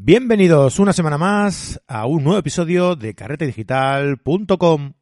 Bienvenidos una semana más a un nuevo episodio de carretedigital.com.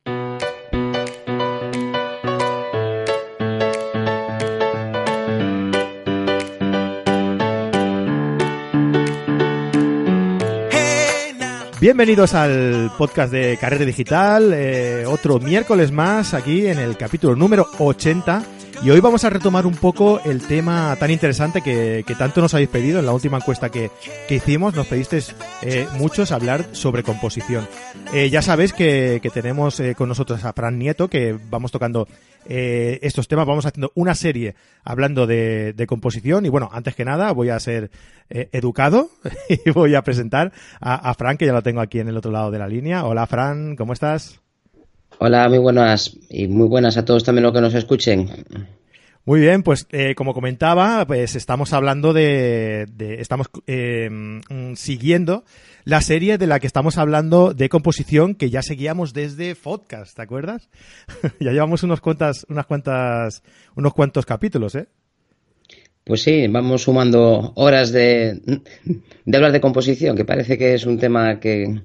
Bienvenidos al podcast de Carrete Digital, eh, otro miércoles más aquí en el capítulo número 80 y hoy vamos a retomar un poco el tema tan interesante que, tanto nos habéis pedido en la última encuesta que, hicimos. Nos pedisteis eh, muchos hablar sobre composición. Eh, ya sabéis que, tenemos eh, con nosotros a Fran Nieto, que vamos tocando eh, estos temas. Vamos haciendo una serie hablando de, composición. Y bueno, antes que nada, voy a ser educado y voy a presentar a, a Fran, que ya lo tengo aquí en el otro lado de la línea. Hola, Fran, ¿cómo estás? Hola, muy buenas y muy buenas a todos también los que nos escuchen. Muy bien, pues eh, como comentaba, pues estamos hablando de, estamos eh, siguiendo la serie de la que estamos hablando de composición que ya seguíamos desde podcast, ¿te acuerdas? ya llevamos unos cuantas, unas cuantas, unos cuantos capítulos, ¿eh? Pues sí, vamos sumando horas de, de hablar de composición, que parece que es un tema que,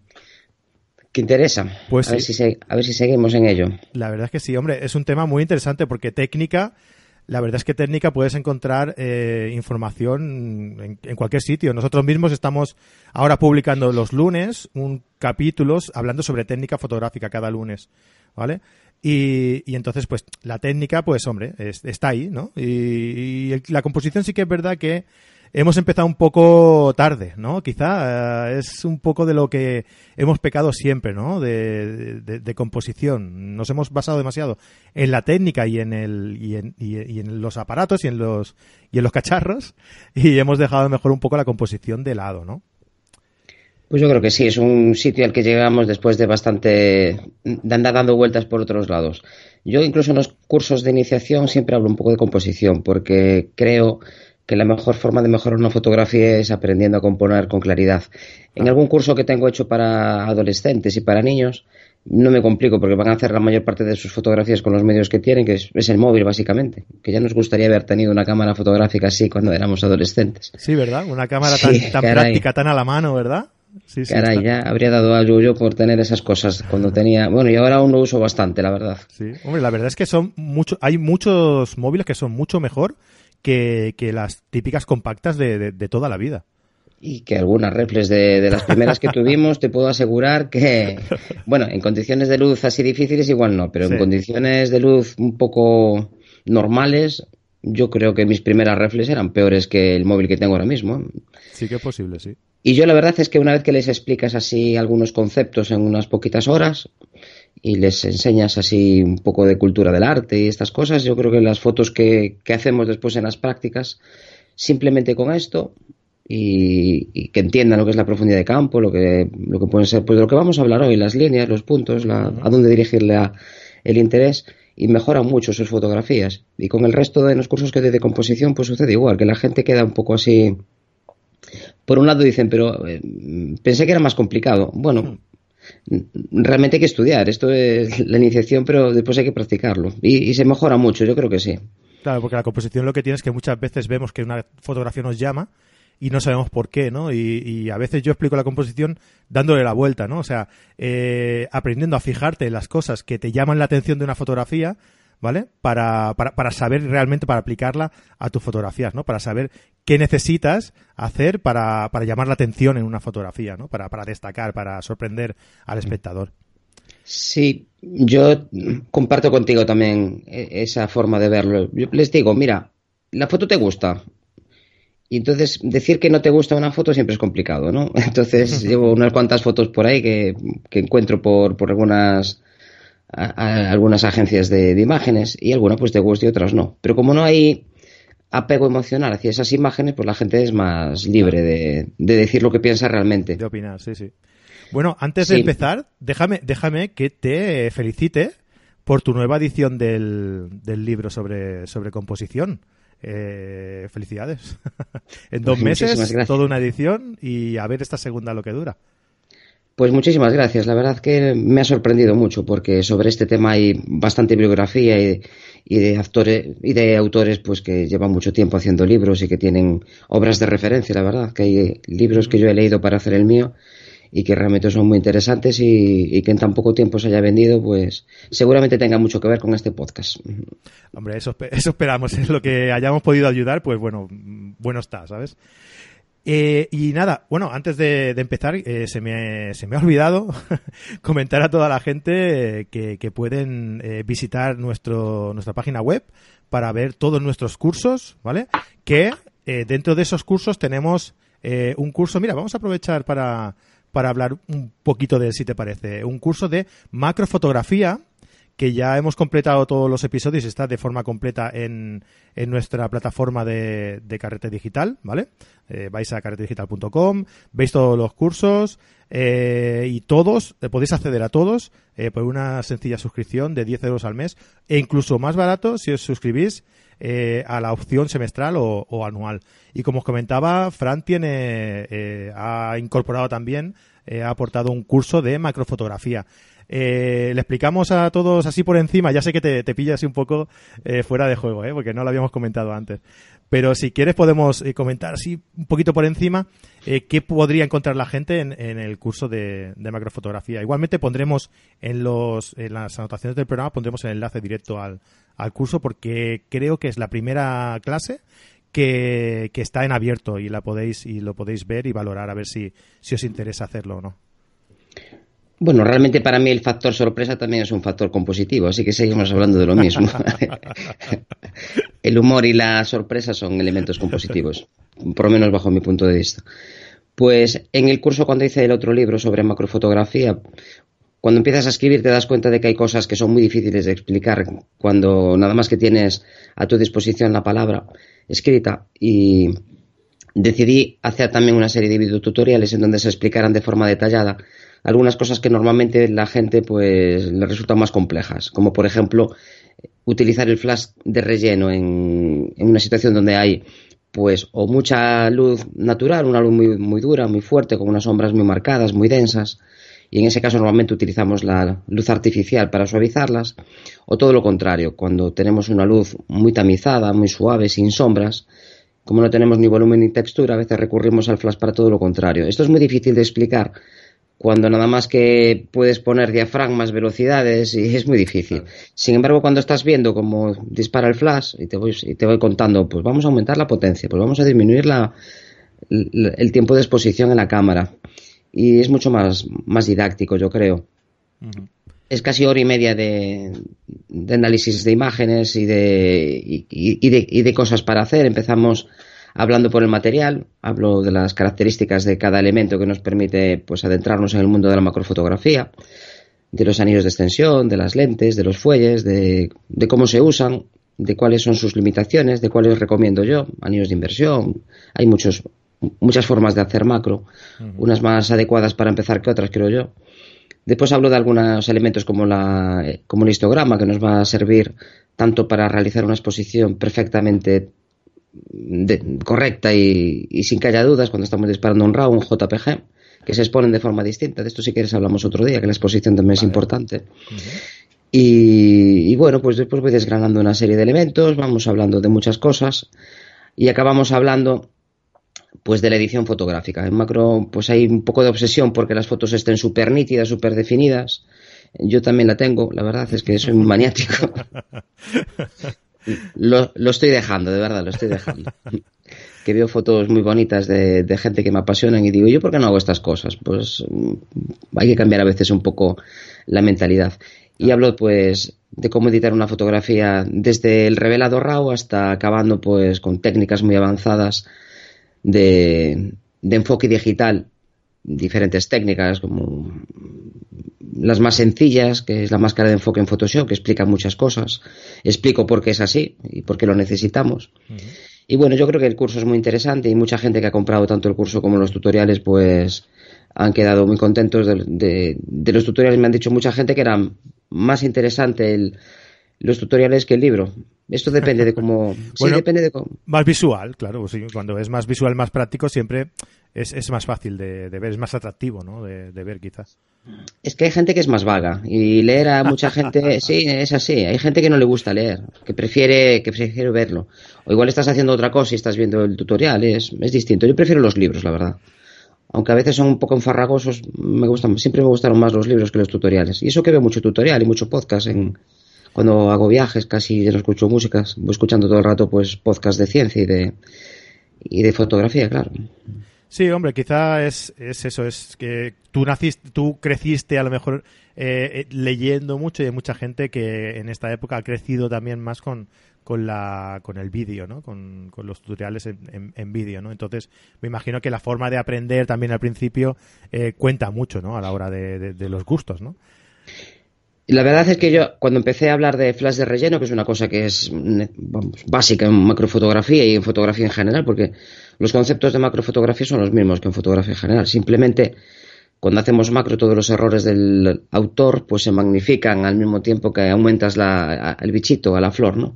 que interesa. Pues a, ver si a ver si seguimos en ello. La verdad es que sí, hombre, es un tema muy interesante porque técnica, la verdad es que técnica puedes encontrar eh, información en, cualquier sitio. Nosotros mismos estamos ahora publicando los lunes un capítulos hablando sobre técnica fotográfica cada lunes, ¿vale? Y, y entonces, pues, la técnica, pues, hombre, está ahí, ¿no? y la composición sí que es verdad que hemos empezado un poco tarde, ¿no? Quizá eh, es un poco de lo que hemos pecado siempre, ¿no? De, composición. Nos hemos basado demasiado en la técnica y en el y en, los aparatos y en los y en los cacharros y hemos dejado mejor un poco la composición de lado, ¿no? Pues yo creo que sí, es un sitio al que llegamos después de bastante de andar dando vueltas por otros lados. Yo incluso en los cursos de iniciación siempre hablo un poco de composición porque creo que la mejor forma de mejorar una fotografía es aprendiendo a componer con claridad. En algún curso que tengo hecho para adolescentes y para niños, no me complico porque van a hacer la mayor parte de sus fotografías con los medios que tienen, que es, el móvil básicamente, que ya nos gustaría haber tenido una cámara fotográfica así cuando éramos adolescentes. Sí, ¿verdad? Una cámara tan, práctica, tan a la mano, ¿verdad? Sí, sí, caray, ya habría dado algo yo por tener esas cosas cuando tenía. Bueno, y ahora aún lo uso bastante, la verdad. Sí, hombre, la verdad es que son mucho, hay muchos móviles que son mucho mejor que, las típicas compactas de, toda la vida. Y que algunas reflex de, las primeras que tuvimos, te puedo asegurar que, bueno, en condiciones de luz así difíciles igual no, pero en condiciones de luz un poco normales, yo creo que mis primeras reflex eran peores que el móvil que tengo ahora mismo. Sí que es posible, sí. Y yo la verdad es que una vez que les explicas así algunos conceptos en unas poquitas horas, y les enseñas así un poco de cultura del arte y estas cosas, yo creo que las fotos que, hacemos después en las prácticas, simplemente con esto y, que entiendan lo que es la profundidad de campo, lo que, lo que pueden ser, pues de lo que vamos a hablar hoy, las líneas, los puntos, a dónde dirigirle el interés y mejoran mucho sus fotografías. Y con el resto de los cursos que doy de composición, pues sucede igual, que la gente queda un poco así. Por un lado dicen, pero eh, pensé que era más complicado. Bueno, realmente hay que estudiar. Esto es la iniciación, pero después hay que practicarlo. Y, se mejora mucho, yo creo que sí. Claro, porque la composición lo que tiene es que muchas veces vemos que una fotografía nos llama y no sabemos por qué, ¿no? Y, a veces yo explico la composición dándole la vuelta, ¿no? O sea, eh, aprendiendo a fijarte en las cosas que te llaman la atención de una fotografía ¿vale? Para, para, para saber realmente, para aplicarla a tus fotografías, ¿no? Para saber qué necesitas hacer para, para llamar la atención en una fotografía, ¿no? Para, para destacar, para sorprender al espectador. Sí, yo comparto contigo también e, esa forma de verlo. Yo les digo, mira, la foto te gusta. Y entonces decir que no te gusta una foto siempre es complicado, ¿no? Entonces llevo unas cuantas fotos por ahí que, que encuentro por, por algunas a, algunas agencias de, imágenes y algunas pues te gusta y otras no. Pero como no hay apego emocional hacia esas imágenes, pues la gente es más libre de, decir lo que piensa realmente. De opinar, sí, sí. Bueno, antes de empezar, déjame, déjame que te felicite por tu nueva edición del, del libro sobre, sobre composición. Eh, felicidades. en dos meses, toda una edición y a ver esta segunda lo que dura. Pues muchísimas gracias. La verdad que me ha sorprendido mucho porque sobre este tema hay bastante bibliografía y, de actores y de autores pues que llevan mucho tiempo haciendo libros y que tienen obras de referencia. La verdad que hay libros que yo he leído para hacer el mío y que realmente son muy interesantes y, que en tan poco tiempo se haya vendido, pues seguramente tenga mucho que ver con este podcast. Hombre, eso, eso esperamos, es lo que hayamos podido ayudar, pues bueno, bueno está, ¿sabes? Eh, y nada, bueno, antes de, empezar, eh, se, me, se me ha olvidado comentar a toda la gente que, que pueden eh, visitar nuestro, nuestra página web para ver todos nuestros cursos, ¿vale? Que dentro de esos cursos tenemos un curso, mira, vamos a aprovechar para, para hablar un poquito de si te parece. Un curso de macrofotografía que ya hemos completado todos los episodios y está de forma completa en, en nuestra plataforma de, de carrete digital, ¿vale? Eh, vais a carretedigital.com, veis todos los cursos eh, y todos, eh, podéis acceder a todos por una sencilla suscripción de 10 euros al mes e incluso más barato si os suscribís a la opción semestral o, o, anual. Y como os comentaba, Fran tiene, ha incorporado también, ha aportado un curso de macrofotografía. Eh, le explicamos a todos así por encima, ya sé que te, te pilla así un poco eh, fuera de juego, ¿eh? porque no lo habíamos comentado antes. Pero si quieres podemos eh, comentar así un poquito por encima eh, qué podría encontrar la gente en, el curso de, macrofotografía. Igualmente pondremos en, los, en las anotaciones del programa, pondremos el enlace directo al, al curso porque creo que es la primera clase que, que, está en abierto y la podéis y lo podéis ver y valorar a ver si, si os interesa hacerlo o no. Bueno, realmente para mí el factor sorpresa también es un factor compositivo, así que seguimos hablando de lo mismo. el humor y la sorpresa son elementos compositivos, por lo menos bajo mi punto de vista. Pues en el curso cuando hice el otro libro sobre macrofotografía, cuando empiezas a escribir te das cuenta de que hay cosas que son muy difíciles de explicar cuando nada más que tienes a tu disposición la palabra escrita y decidí hacer también una serie de videotutoriales en donde se explicaran de forma detallada algunas cosas que normalmente la gente pues le resultan más complejas, como por ejemplo utilizar el flash de relleno en, una situación donde hay pues o mucha luz natural, una luz muy, muy dura, muy fuerte, con unas sombras muy marcadas, muy densas, y en ese caso normalmente utilizamos la luz artificial para suavizarlas, o todo lo contrario, cuando tenemos una luz muy tamizada, muy suave, sin sombras, como no tenemos ni volumen ni textura, a veces recurrimos al flash para todo lo contrario. Esto es muy difícil de explicar cuando nada más que puedes poner diafragmas, velocidades y es muy difícil. Sin embargo, cuando estás viendo cómo dispara el flash y te voy, y te voy contando, pues vamos a aumentar la potencia, pues vamos a disminuir la, el tiempo de exposición en la cámara y es mucho más, más didáctico, yo creo. Es casi hora y media de, de análisis de imágenes y de, y, y, de, y de cosas para hacer. Empezamos hablando por el material, hablo de las características de cada elemento que nos permite pues adentrarnos en el mundo de la macrofotografía, de los anillos de extensión, de las lentes, de los fuelles, de, cómo se usan, de cuáles son sus limitaciones, de cuáles recomiendo yo, anillos de inversión, hay muchos, muchas formas de hacer macro, unas más adecuadas para empezar que otras, creo yo. Después hablo de algunos elementos como, la, como el histograma, que nos va a servir tanto para realizar una exposición perfectamente correcta y, sin que haya dudas cuando estamos disparando un RAW, un JPG, que se exponen de forma distinta. De esto si quieres hablamos otro día, que la exposición también es importante. y, bueno, pues después voy desgranando una serie de elementos, vamos hablando de muchas cosas y acabamos hablando pues de la edición fotográfica. En macro pues hay un poco de obsesión porque las fotos estén súper nítidas, súper definidas. Yo también la tengo, la verdad es que soy un maniático. Lo, lo, estoy dejando, de verdad, lo estoy dejando. que veo fotos muy bonitas de, gente que me apasionan y digo, ¿yo por qué no hago estas cosas? Pues mm, hay que cambiar a veces un poco la mentalidad. Y hablo pues de cómo editar una fotografía desde el revelado RAW hasta acabando pues con técnicas muy avanzadas de, de enfoque digital, diferentes técnicas como las más sencillas, que es la máscara de enfoque en Photoshop, que explica muchas cosas. Explico por qué es así y por qué lo necesitamos. Y bueno, yo creo que el curso es muy interesante y mucha gente que ha comprado tanto el curso como los tutoriales, pues han quedado muy contentos de, los tutoriales. Me han dicho mucha gente que era más interesante el, los tutoriales que el libro. Esto depende de cómo. sí, depende de cómo. Más visual, claro. cuando es más visual, más práctico, siempre es, es más fácil de, ver, es más atractivo, ¿no? De, ver quizás. Es que hay gente que es más vaga y leer a mucha gente, sí, es así. Hay gente que no le gusta leer, que prefiere, que prefiere verlo. O igual estás haciendo otra cosa y estás viendo el tutorial, es, es distinto. Yo prefiero los libros, la verdad. Aunque a veces son un poco enfarragosos, me gustan, siempre me gustaron más los libros que los tutoriales. Y eso que veo mucho tutorial y mucho podcast en, cuando hago viajes, casi no escucho músicas, voy escuchando todo el rato pues podcast de ciencia y de, y de fotografía, claro. Sí, hombre, quizá es, es eso, es que tú naciste, tú creciste a lo mejor eh, eh, leyendo mucho y hay mucha gente que en esta época ha crecido también más con, con, la, con el vídeo, ¿no? Con, los tutoriales en, en, vídeo, ¿no? Entonces, me imagino que la forma de aprender también al principio eh, cuenta mucho, ¿no? A la hora de, de los gustos, ¿no? La verdad es que yo, cuando empecé a hablar de flash de relleno, que es una cosa que es básica en macrofotografía y en fotografía en general, porque los conceptos de macrofotografía son los mismos que en fotografía en general. Simplemente cuando hacemos macro todos los errores del autor pues se magnifican al mismo tiempo que aumentas la, el bichito a la flor, ¿no?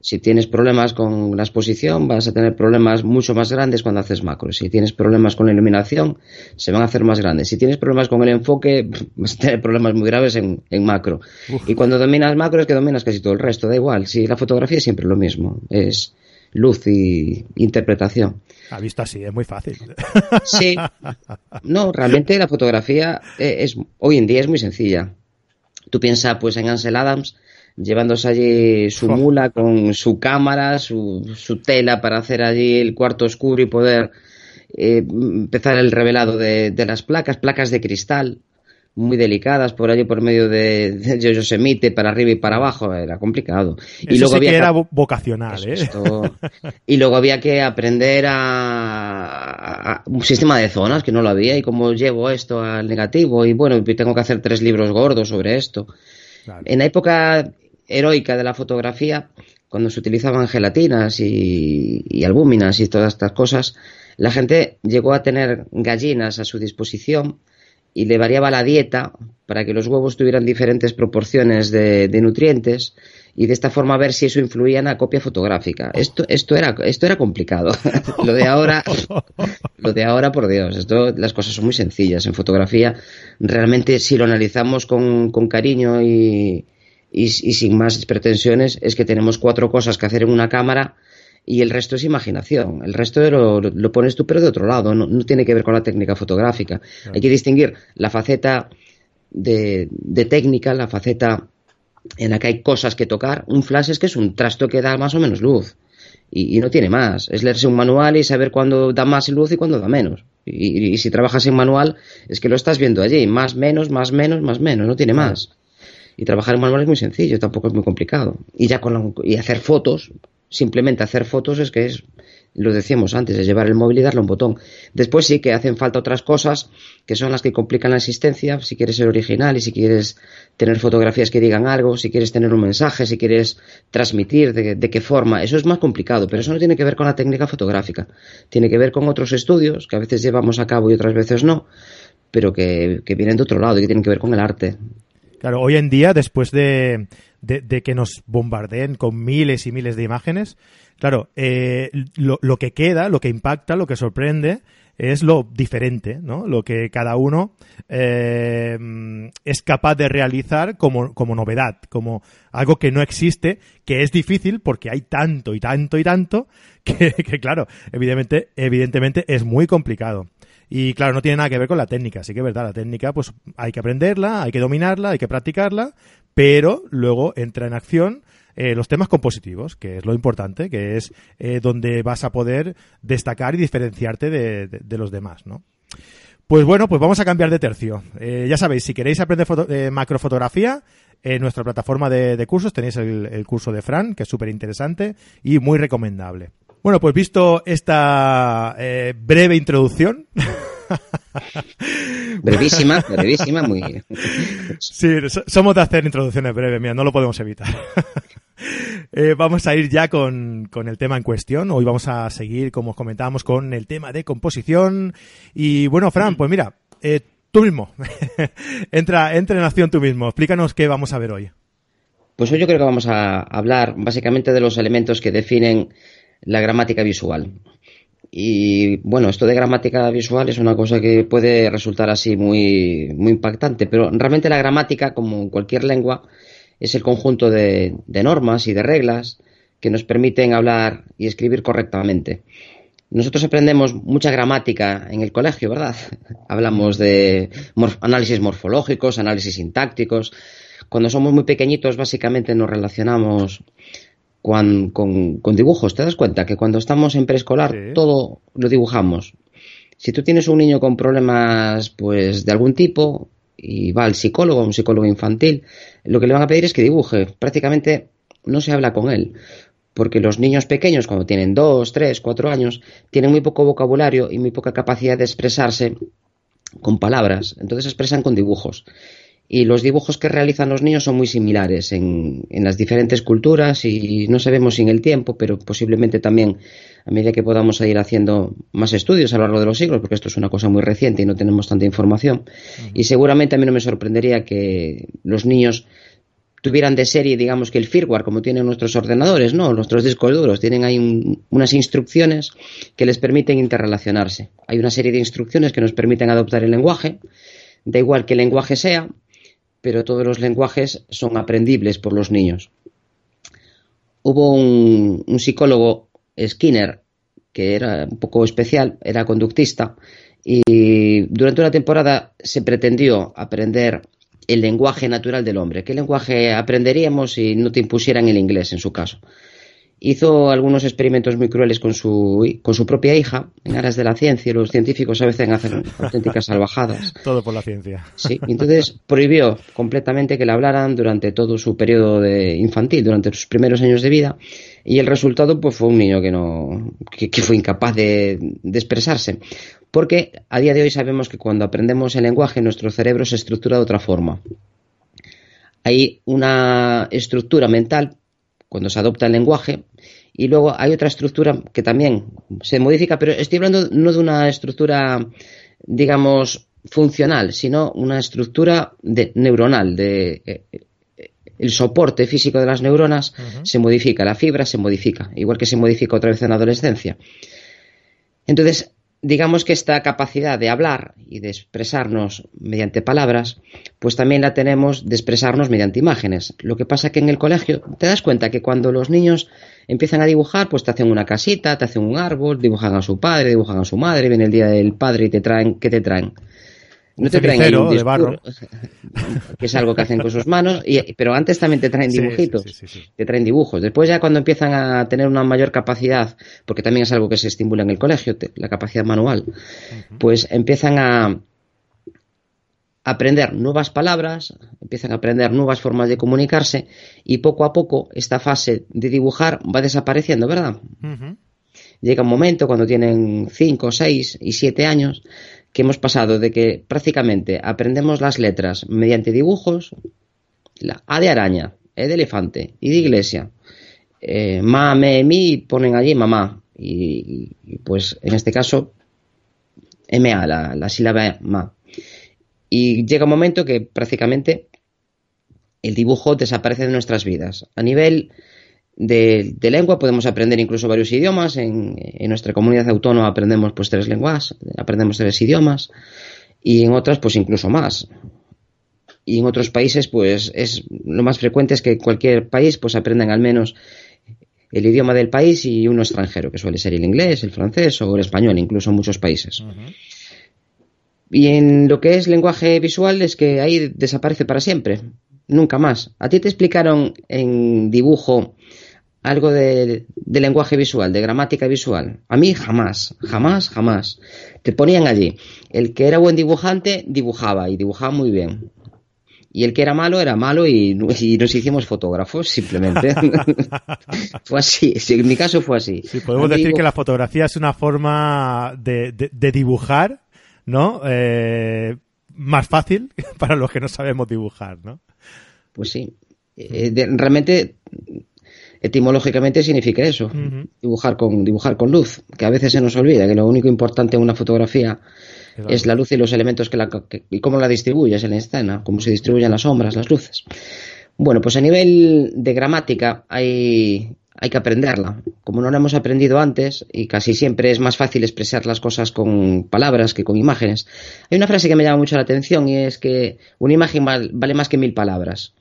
Si tienes problemas con la exposición vas a tener problemas mucho más grandes cuando haces macro. Si tienes problemas con la iluminación se van a hacer más grandes. Si tienes problemas con el enfoque vas a tener problemas muy graves en, macro. Y cuando dominas macro es que dominas casi todo el resto, da igual. Si la fotografía es siempre lo mismo, es luz y interpretación. Ha visto así, es muy fácil. Sí. No, realmente la fotografía eh, es hoy en día es muy sencilla. Tú piensas pues en Ansel Adams llevándose allí su mula con su cámara, su, su tela para hacer allí el cuarto oscuro y poder eh, empezar el revelado de, de, las placas, placas de cristal muy delicadas por allí por medio de, de Yosemite para arriba y para abajo era complicado. Y luego había que era vocacional ¿eh? y luego había que aprender a, un sistema de zonas que no lo había y cómo llevo esto al negativo y bueno tengo que hacer tres libros gordos sobre esto. En la época heroica de la fotografía cuando se utilizaban gelatinas y, y albúminas y todas estas cosas la gente llegó a tener gallinas a su disposición y le variaba la dieta para que los huevos tuvieran diferentes proporciones de, nutrientes y de esta forma ver si eso influía en la copia fotográfica. Esto, esto era, esto era complicado. lo de ahora, lo de ahora, por Dios, esto, las cosas son muy sencillas. En fotografía, realmente, si lo analizamos con, con cariño y, y sin más pretensiones, es que tenemos cuatro cosas que hacer en una cámara y el resto es imaginación. El resto lo, lo, pones tú, pero de otro lado, no, tiene que ver con la técnica fotográfica. Hay que distinguir la faceta de, de, técnica, la faceta en la que hay cosas que tocar. Un flash es que es un trasto que da más o menos luz. Y, no tiene más. Es leerse un manual y saber cuándo da más luz y cuándo da menos. Y, si trabajas en manual, es que lo estás viendo allí. Más, menos, más, menos, más, menos. No tiene más. Y trabajar en manual es muy sencillo, tampoco es muy complicado. Y ya con y hacer fotos, simplemente hacer fotos es que es, lo decíamos antes, es llevar el móvil y darle un botón. Después sí que hacen falta otras cosas que son las que complican la existencia, si quieres ser original y si quieres tener fotografías que digan algo, si quieres tener un mensaje, si quieres transmitir de, qué forma, eso es más complicado, pero eso no tiene que ver con la técnica fotográfica, tiene que ver con otros estudios que a veces llevamos a cabo y otras veces no, pero que, que vienen de otro lado y que tienen que ver con el arte. Claro, hoy en día, después de, de, que nos bombardeen con miles y miles de imágenes, claro, eh, lo, lo, que queda, lo que impacta, lo que sorprende, es lo diferente, ¿no? Lo que cada uno eh, es capaz de realizar como, como novedad, como algo que no existe, que es difícil porque hay tanto y tanto y tanto que, que claro, evidentemente, evidentemente es muy complicado. Y claro, no tiene nada que ver con la técnica, sí que es verdad, la técnica pues hay que aprenderla, hay que dominarla, hay que practicarla, pero luego entra en acción eh, los temas compositivos, que es lo importante, que es eh, donde vas a poder destacar y diferenciarte de, los demás, ¿no? Pues bueno, pues vamos a cambiar de tercio. Eh, ya sabéis, si queréis aprender macrofotografía, en nuestra plataforma de, cursos tenéis el, el, curso de Fran, que es súper interesante y muy recomendable. Bueno, pues visto esta breve introducción, brevísima, brevísima, muy. Sí, somos de hacer introducciones breves, mira, no lo podemos evitar. Eh, vamos a ir ya con, el tema en cuestión. Hoy vamos a seguir, como os comentábamos, con el tema de composición. Y bueno, Fran, pues mira, eh, tú mismo. entra, entra en acción tú mismo. Explícanos qué vamos a ver hoy. Pues hoy yo creo que vamos a hablar básicamente de los elementos que definen la gramática visual Y bueno, esto de gramática visual es una cosa que puede resultar así muy, muy impactante, pero realmente la gramática, como cualquier lengua, es el conjunto de, normas y de reglas que nos permiten hablar y escribir correctamente. Nosotros aprendemos mucha gramática en el colegio, ¿verdad? Hablamos de análisis morfológicos, análisis sintácticos. Cuando somos muy pequeñitos, básicamente nos relacionamos con, dibujos. ¿Te das cuenta que cuando estamos en preescolar todo lo dibujamos? Si tú tienes un niño con problemas pues de algún tipo y va al psicólogo, un psicólogo infantil, lo que le van a pedir es que dibuje. Prácticamente no se habla con él. Porque los niños pequeños, cuando tienen dos, tres, cuatro años, tienen muy poco vocabulario y muy poca capacidad de expresarse con palabras. Entonces expresan con dibujos y los dibujos que realizan los niños son muy similares en, las diferentes culturas y no sabemos si en el tiempo, pero posiblemente también a medida que podamos ir haciendo más estudios a lo largo de los siglos, porque esto es una cosa muy reciente y no tenemos tanta información. Y seguramente a mí no me sorprendería que los niños tuvieran de serie, digamos que el firmware, como tienen nuestros ordenadores, ¿no? Nuestros discos duros, tienen ahí unas instrucciones que les permiten interrelacionarse. Hay una serie de instrucciones que nos permiten adoptar el lenguaje, da igual que el lenguaje sea, pero todos los lenguajes son aprendibles por los niños. Hubo un, psicólogo, Skinner, que era un poco especial, era conductista, y durante una temporada se pretendió aprender el lenguaje natural del hombre. ¿Qué lenguaje aprenderíamos si no te impusieran el inglés en su caso? Hizo algunos experimentos muy crueles con su, con su propia hija en aras de la ciencia. Los científicos a veces hacen auténticas salvajadas. Todo por la ciencia. Sí, entonces prohibió completamente que le hablaran durante todo su periodo de infantil, durante sus primeros años de vida. Y el resultado pues fue un niño que no que, fue incapaz de, de expresarse. Porque a día de hoy sabemos que cuando aprendemos el lenguaje nuestro cerebro se estructura de otra forma. Hay una estructura mental cuando se adopta el lenguaje. Y luego hay otra estructura que también se modifica, pero estoy hablando no de una estructura, digamos, funcional, sino una estructura de, neuronal, de eh, el soporte físico de las neuronas se modifica, la fibra se modifica, igual que se modifica otra vez en la adolescencia. Entonces, digamos que esta capacidad de hablar y de expresarnos mediante palabras, pues también la tenemos de expresarnos mediante imágenes. Lo que pasa que en el colegio te das cuenta que cuando los niños empiezan a dibujar, pues te hacen una casita, te hacen un árbol, dibujan a su padre, dibujan a su madre, viene el día del padre y te traen, ¿qué te traen? No te traen de barro. que es algo que hacen con sus manos, pero antes también te traen dibujitos, te traen dibujos. Después ya cuando empiezan a tener una mayor capacidad, porque también es algo que se estimula en el colegio, la capacidad manual, pues empiezan a aprender nuevas palabras, empiezan a aprender nuevas formas de comunicarse y poco a poco esta fase de dibujar va desapareciendo, ¿verdad? Llega un momento cuando tienen 5, 6 y 7 años que hemos pasado de que prácticamente aprendemos las letras mediante dibujos, la A de araña, E de elefante, I de iglesia, eh, ma, me, mi, ponen allí mamá. Y, pues en este caso, MA, la, la sílaba ma. Y llega un momento que prácticamente el dibujo desaparece de nuestras vidas. A nivel de, lengua, podemos aprender incluso varios idiomas. En, nuestra comunidad autónoma aprendemos pues tres lenguas, aprendemos tres idiomas y en otras pues incluso más. Y en otros países pues es lo más frecuente es que cualquier país pues aprendan al menos el idioma del país y uno extranjero, que suele ser el inglés, el francés o el español, incluso en muchos países. Y en lo que es lenguaje visual es que ahí desaparece para siempre, nunca más. ¿A ti te explicaron en dibujo algo de, lenguaje visual, de gramática visual. A mí jamás, jamás, jamás. Te ponían allí. El que era buen dibujante dibujaba y dibujaba muy bien. Y el que era malo era malo y, nos hicimos fotógrafos, simplemente. fue así, en mi caso fue así. Sí, podemos decir que la fotografía es una forma de, dibujar, ¿no? Eh, más fácil para los que no sabemos dibujar, ¿no? Pues sí. Eh, realmente etimológicamente significa eso, dibujar, con, dibujar con luz, que a veces se nos olvida que lo único importante en una fotografía es la luz y los elementos que la, y cómo la distribuyes en la escena, cómo se distribuyen las sombras, las luces. Bueno, pues a nivel de gramática hay, hay que aprenderla. Como no la hemos aprendido antes, y casi siempre es más fácil expresar las cosas con palabras que con imágenes, hay una frase que me llama mucho la atención y es que una imagen vale más que mil palabras.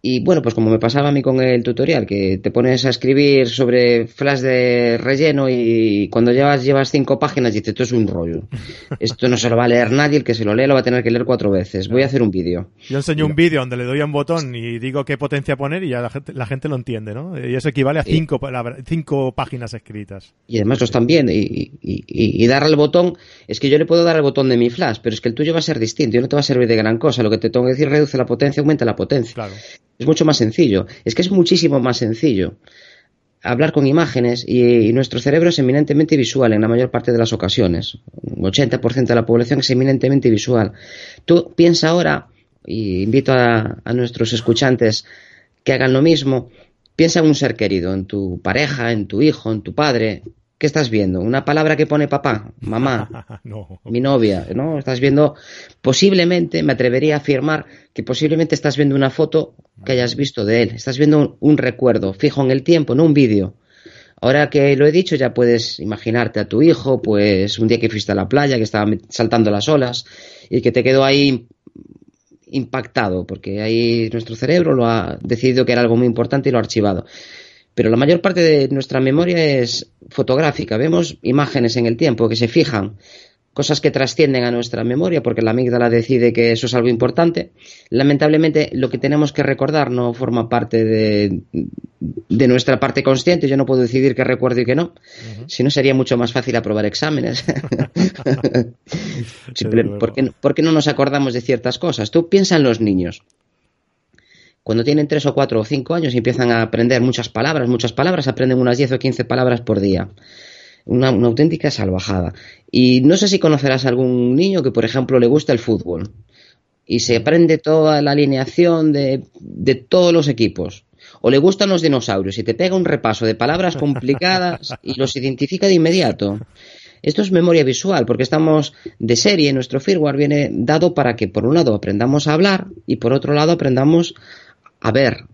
Y bueno, pues como me pasaba a mí con el tutorial, que te pones a escribir sobre flash de relleno y cuando llevas, llevas cinco páginas dices, esto es un rollo. Esto no se lo va a leer nadie, el que se lo lee lo va a tener que leer cuatro veces. Voy a hacer un vídeo. Yo enseño un vídeo donde le doy a un botón y digo qué potencia poner y ya la gente, la gente lo entiende, ¿no? Y eso equivale a cinco, cinco páginas escritas. Y además lo están viendo. Y, y, y, dar al botón, es que yo le puedo dar al botón de mi flash, pero es que el tuyo va a ser distinto y no te va a servir de gran cosa. Lo que te tengo que decir reduce la potencia, aumenta la potencia. Claro. Es mucho más sencillo. Es que es muchísimo más sencillo hablar con imágenes y, nuestro cerebro es eminentemente visual en la mayor parte de las ocasiones. Un 80% de la población es eminentemente visual. Tú piensa ahora, y invito a, a nuestros escuchantes que hagan lo mismo, piensa en un ser querido, en tu pareja, en tu hijo, en tu padre, ¿Qué estás viendo? ¿Una palabra que pone papá, mamá, mi novia? ¿No? Estás viendo, posiblemente, me atrevería a afirmar que posiblemente estás viendo una foto que hayas visto de él. Estás viendo un, recuerdo fijo en el tiempo, no un vídeo. Ahora que lo he dicho, ya puedes imaginarte a tu hijo, pues un día que fuiste a la playa, que estaba saltando las olas y que te quedó ahí impactado, porque ahí nuestro cerebro lo ha decidido que era algo muy importante y lo ha archivado pero la mayor parte de nuestra memoria es fotográfica. Vemos imágenes en el tiempo que se fijan, cosas que trascienden a nuestra memoria porque la amígdala decide que eso es algo importante. Lamentablemente, lo que tenemos que recordar no forma parte de, nuestra parte consciente. Yo no puedo decidir qué recuerdo y qué no. Si no, sería mucho más fácil aprobar exámenes. ¿Por qué no nos acordamos de ciertas cosas? Tú piensa en los niños cuando tienen tres o cuatro o cinco años y empiezan a aprender muchas palabras, muchas palabras, aprenden unas 10 o 15 palabras por día. Una, auténtica salvajada. Y no sé si conocerás algún niño que, por ejemplo, le gusta el fútbol y se aprende toda la alineación de, de todos los equipos. O le gustan los dinosaurios y te pega un repaso de palabras complicadas y los identifica de inmediato. Esto es memoria visual, porque estamos de serie, nuestro firmware viene dado para que por un lado aprendamos a hablar y por otro lado aprendamos a ver.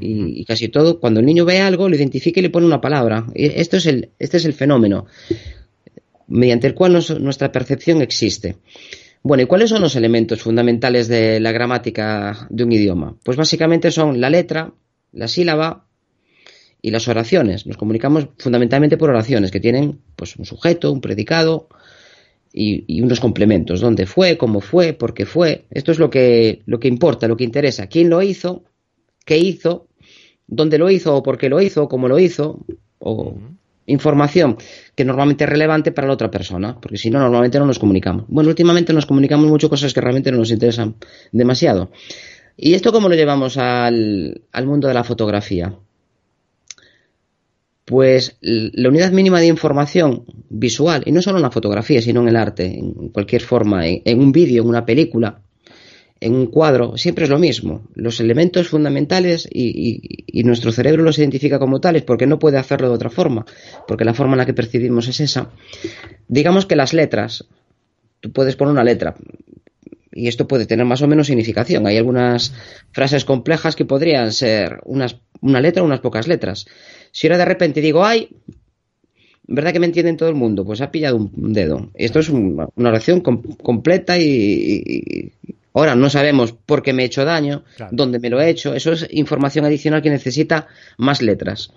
Y, casi todo, cuando el niño ve algo, lo identifica y le pone una palabra. Esto es el, este es el fenómeno mediante el cual nuestra percepción existe. Bueno, ¿y cuáles son los elementos fundamentales de la gramática de un idioma? Pues básicamente son la letra, la sílaba y las oraciones. Nos comunicamos fundamentalmente por oraciones que tienen pues, un sujeto, un predicado y, y, unos complementos. ¿Dónde fue? ¿Cómo fue? ¿Por qué fue? Esto es lo que, lo que importa, lo que interesa. ¿Quién lo hizo? Qué hizo, dónde lo hizo o por qué lo hizo, cómo lo hizo, o información que normalmente es relevante para la otra persona, porque si no, normalmente no nos comunicamos. Bueno, últimamente nos comunicamos mucho cosas que realmente no nos interesan demasiado. ¿Y esto cómo lo llevamos al, al mundo de la fotografía? Pues la unidad mínima de información visual, y no solo en la fotografía, sino en el arte, en cualquier forma, en un vídeo, en una película, en un cuadro siempre es lo mismo. Los elementos fundamentales y, nuestro cerebro los identifica como tales porque no puede hacerlo de otra forma, porque la forma en la que percibimos es esa. Digamos que las letras, tú puedes poner una letra y esto puede tener más o menos significación. Hay algunas frases complejas que podrían ser unas, una letra o unas pocas letras. Si ahora de repente digo, ay, ¿verdad que me entienden todo el mundo? Pues ha pillado un dedo. Esto es una, oración completa y, Ahora no sabemos por qué me he hecho daño, dónde me lo he hecho. Eso es información adicional que necesita más letras.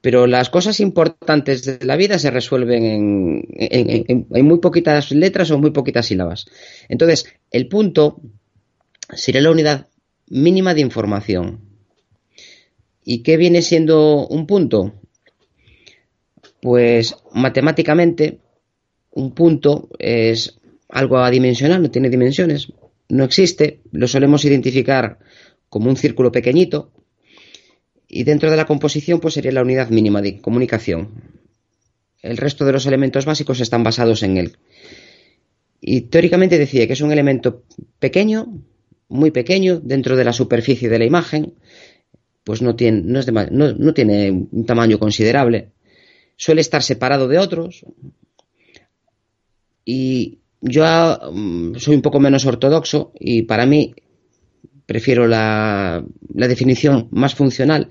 Pero las cosas importantes de la vida se resuelven en, muy poquitas letras o muy poquitas sílabas. Entonces, el punto sería la unidad mínima de información. ¿Y qué viene siendo un punto? Pues matemáticamente, un punto es algo adimensional, no tiene dimensiones, no existe, lo solemos identificar como un círculo pequeñito y dentro de la composición pues sería la unidad mínima de comunicación. El resto de los elementos básicos están basados en él. Y teóricamente decía que es un elemento pequeño, muy pequeño, dentro de la superficie de la imagen, pues no tiene, no, es no tiene un tamaño considerable, suele estar separado de otros y yo mm, soy un poco menos ortodoxo y para mí prefiero la, definición más funcional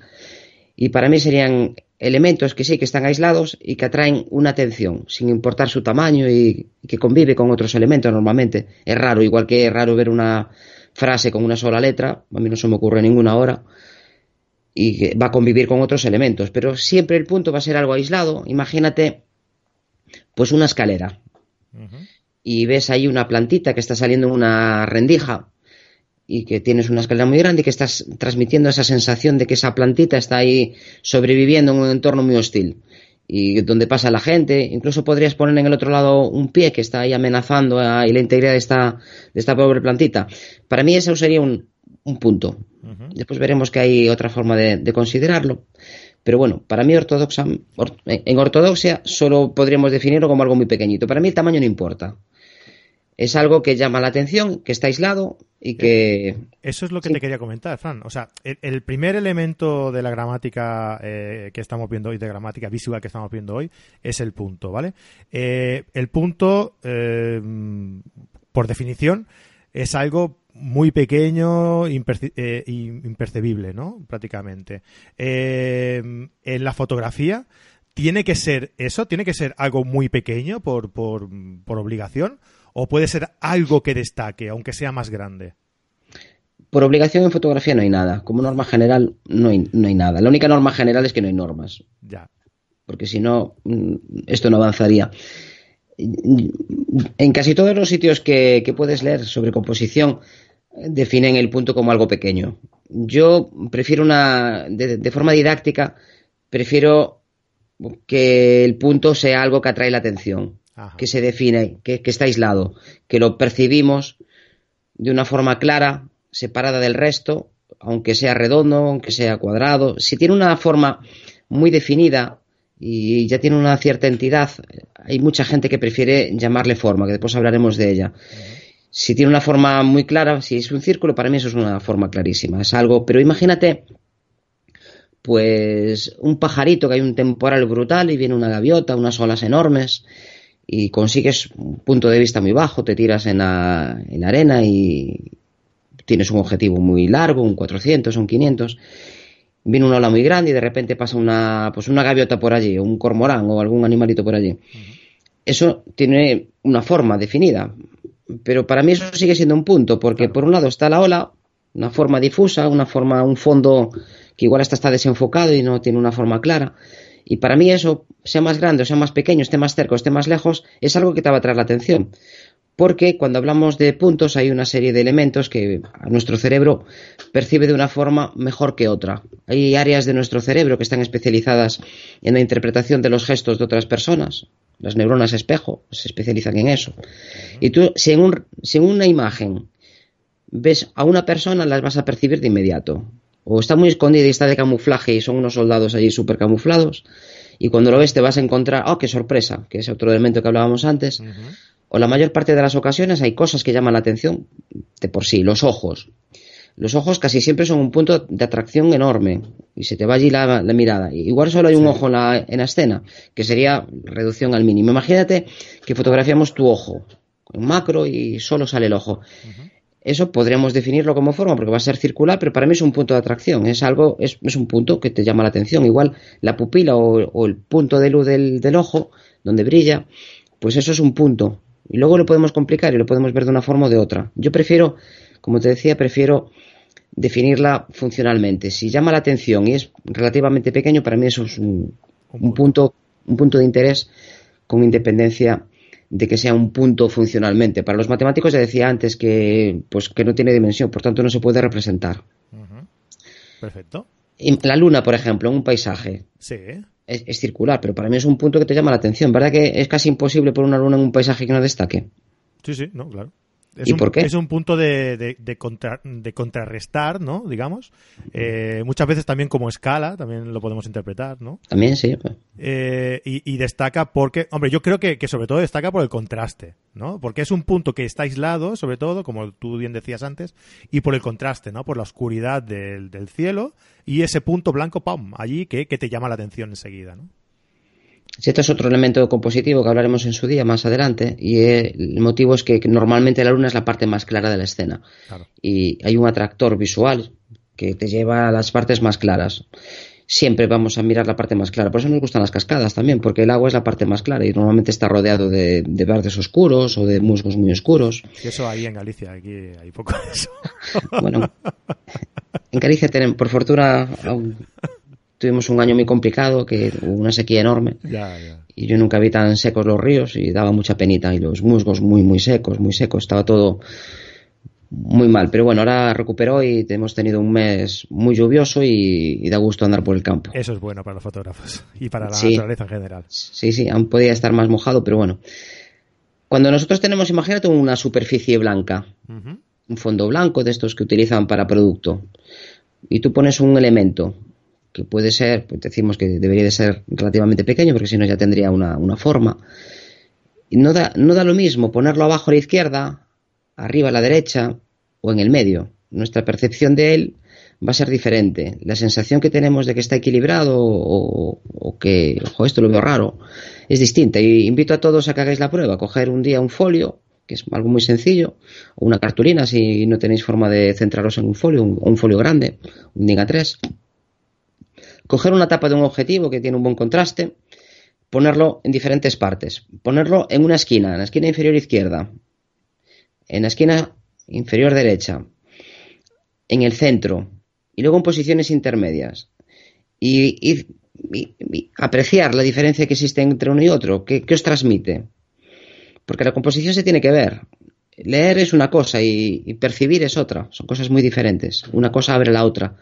Y para mí serían elementos que sí, que están aislados y que atraen una atención, sin importar su tamaño y, que convive con otros elementos normalmente. Es raro, igual que es raro ver una frase con una sola letra, a mí no se me ocurre ninguna hora, y que va a convivir con otros elementos, pero siempre el punto va a ser algo aislado. Imagínate, pues una escalera. Y ves ahí una plantita que está saliendo en una rendija y que tienes una escalera muy grande y que estás transmitiendo esa sensación de que esa plantita está ahí sobreviviendo en un entorno muy hostil y donde pasa la gente. Incluso podrías poner en el otro lado un pie que está ahí amenazando a, la integridad de esta, de esta pobre plantita. Para mí eso sería un, un punto. Después veremos que hay otra forma de, considerarlo. Pero bueno, para mí ortodoxa, en ortodoxia solo podríamos definirlo como algo muy pequeñito. Para mí el tamaño no importa es algo que llama la atención, que está aislado y que... Eso es lo que te quería comentar, Fran. O sea, el, primer elemento de la gramática eh, que estamos viendo hoy, de gramática visual que estamos viendo hoy, es el punto, ¿vale? Eh, el punto, eh, por definición, es algo muy pequeño e impercebible, ¿no? Prácticamente. en la fotografía, ¿tiene que ser eso? ¿Tiene que ser algo muy pequeño por, por, por obligación? ¿O puede ser algo que destaque, aunque sea más grande? Por obligación en fotografía no hay nada. Como norma general no hay, no hay nada. La única norma general es que no hay normas. Ya. Porque si no, mm, esto no avanzaría. En casi todos los sitios que, puedes leer sobre composición definen el punto como algo pequeño. Yo prefiero una, de forma didáctica, prefiero que el punto sea algo que atrae la atención que se define, que, está aislado, que lo percibimos de una forma clara, separada del resto, aunque sea redondo, aunque sea cuadrado. Si tiene una forma muy definida y ya tiene una cierta entidad, hay mucha gente que prefiere llamarle forma, que después hablaremos de ella. Si tiene una forma muy clara, si es un círculo, para mí eso es una forma clarísima. Es algo, pero imagínate, pues un pajarito que hay un temporal brutal y viene una gaviota, unas olas enormes y consigues un punto de vista muy bajo, te tiras en la, en la arena y tienes un objetivo muy largo, un 400, un 500, viene una ola muy grande y de repente pasa una, pues una gaviota por allí, o un cormorán o algún animalito por allí. Eso tiene una forma definida, pero para mí eso sigue siendo un punto, porque por un lado está la ola, una forma difusa, una forma, un fondo que igual hasta está desenfocado y no tiene una forma clara. Y para mí eso, sea más grande o sea más pequeño, esté más cerca o esté más lejos, es algo que te va a traer la atención. Porque cuando hablamos de puntos hay una serie de elementos que nuestro cerebro percibe de una forma mejor que otra. Hay áreas de nuestro cerebro que están especializadas en la interpretación de los gestos de otras personas. Las neuronas espejo se especializan en eso. Y tú, si en, si en una imagen ves a una persona, las vas a percibir de inmediato o está muy escondida y está de camuflaje y son unos soldados allí súper camuflados, y cuando lo ves te vas a encontrar, oh, qué sorpresa, que es otro elemento que hablábamos antes, o la mayor parte de las ocasiones hay cosas que llaman la atención de por sí, los ojos. Los ojos casi siempre son un punto de atracción enorme y se te va allí la, mirada. Igual solo hay un ojo en la, en la, escena, que sería reducción al mínimo. Imagínate que fotografiamos tu ojo en macro y solo sale el ojo. Eso podríamos definirlo como forma porque va a ser circular, pero para mí es un punto de atracción, es algo, es, un punto que te llama la atención. Igual la pupila o, el punto de luz del, ojo, donde brilla, pues eso es un punto. Y luego lo podemos complicar y lo podemos ver de una forma o de otra. Yo prefiero, como te decía, prefiero definirla funcionalmente. Si llama la atención y es relativamente pequeño, para mí eso es un, un punto, un punto de interés con independencia de que sea un punto funcionalmente. Para los matemáticos ya decía antes que, pues, que no tiene dimensión, por tanto no se puede representar. Perfecto. la luna, por ejemplo, en un paisaje. Sí. Es, es, circular, pero para mí es un punto que te llama la atención. ¿Verdad que es casi imposible poner una luna en un paisaje que no destaque? Sí, sí, no, claro. Es ¿Y un, por qué? Es un punto de, de, de, contrarrestar, ¿no? Digamos. Eh, muchas veces también como escala, también lo podemos interpretar, ¿no? También, sí. Eh, y, destaca porque, hombre, yo creo que, que, sobre todo destaca por el contraste, ¿no? Porque es un punto que está aislado, sobre todo, como tú bien decías antes, y por el contraste, ¿no? Por la oscuridad del, del cielo y ese punto blanco, ¡pam!, allí que, que te llama la atención enseguida, ¿no? Este es otro elemento compositivo que hablaremos en su día más adelante y el motivo es que normalmente la luna es la parte más clara de la escena y hay un atractor visual que te lleva a las partes más claras. siempre vamos a mirar la parte más clara. Por eso nos gustan las cascadas también, porque el agua es la parte más clara y normalmente está rodeado de, verdes oscuros o de musgos muy oscuros. Y eso ahí en Galicia, aquí hay poco de eso. bueno, en Galicia tenemos, por fortuna, tuvimos un año muy complicado, que hubo una sequía enorme. Y yo nunca vi tan secos los ríos y daba mucha penita. Y los musgos muy, muy secos, muy secos. Estaba todo muy mal. Pero bueno, ahora recuperó y hemos tenido un mes muy lluvioso y, da gusto andar por el campo. Eso es bueno para los fotógrafos y para la naturaleza en general. Sí, sí, aún podía estar más mojado, pero bueno. Cuando nosotros tenemos, imagínate una superficie blanca, un fondo blanco de estos que utilizan para producto, y tú pones un elemento que puede ser, pues decimos que debería de ser relativamente pequeño, porque si no ya tendría una, una forma. Y no da, no da lo mismo ponerlo abajo a la izquierda arriba a la derecha o en el medio. Nuestra percepción de él va a ser diferente. La sensación que tenemos de que está equilibrado o, que, ojo, esto lo veo raro, es distinta. Y invito a todos a que hagáis la prueba. Coger un día un folio, que es algo muy sencillo, o una cartulina si no tenéis forma de centraros en un folio, un, un folio grande, un Niga 3. Coger una tapa de un objetivo que tiene un buen contraste, ponerlo en diferentes partes. Ponerlo en una esquina, en la esquina inferior izquierda, en la esquina inferior derecha, en el centro y luego en posiciones intermedias. Y, apreciar la diferencia que existe entre uno y otro. ¿Qué, os transmite? Porque la composición se tiene que ver. Leer es una cosa y, percibir es otra. Son cosas muy diferentes. Una cosa abre la otra.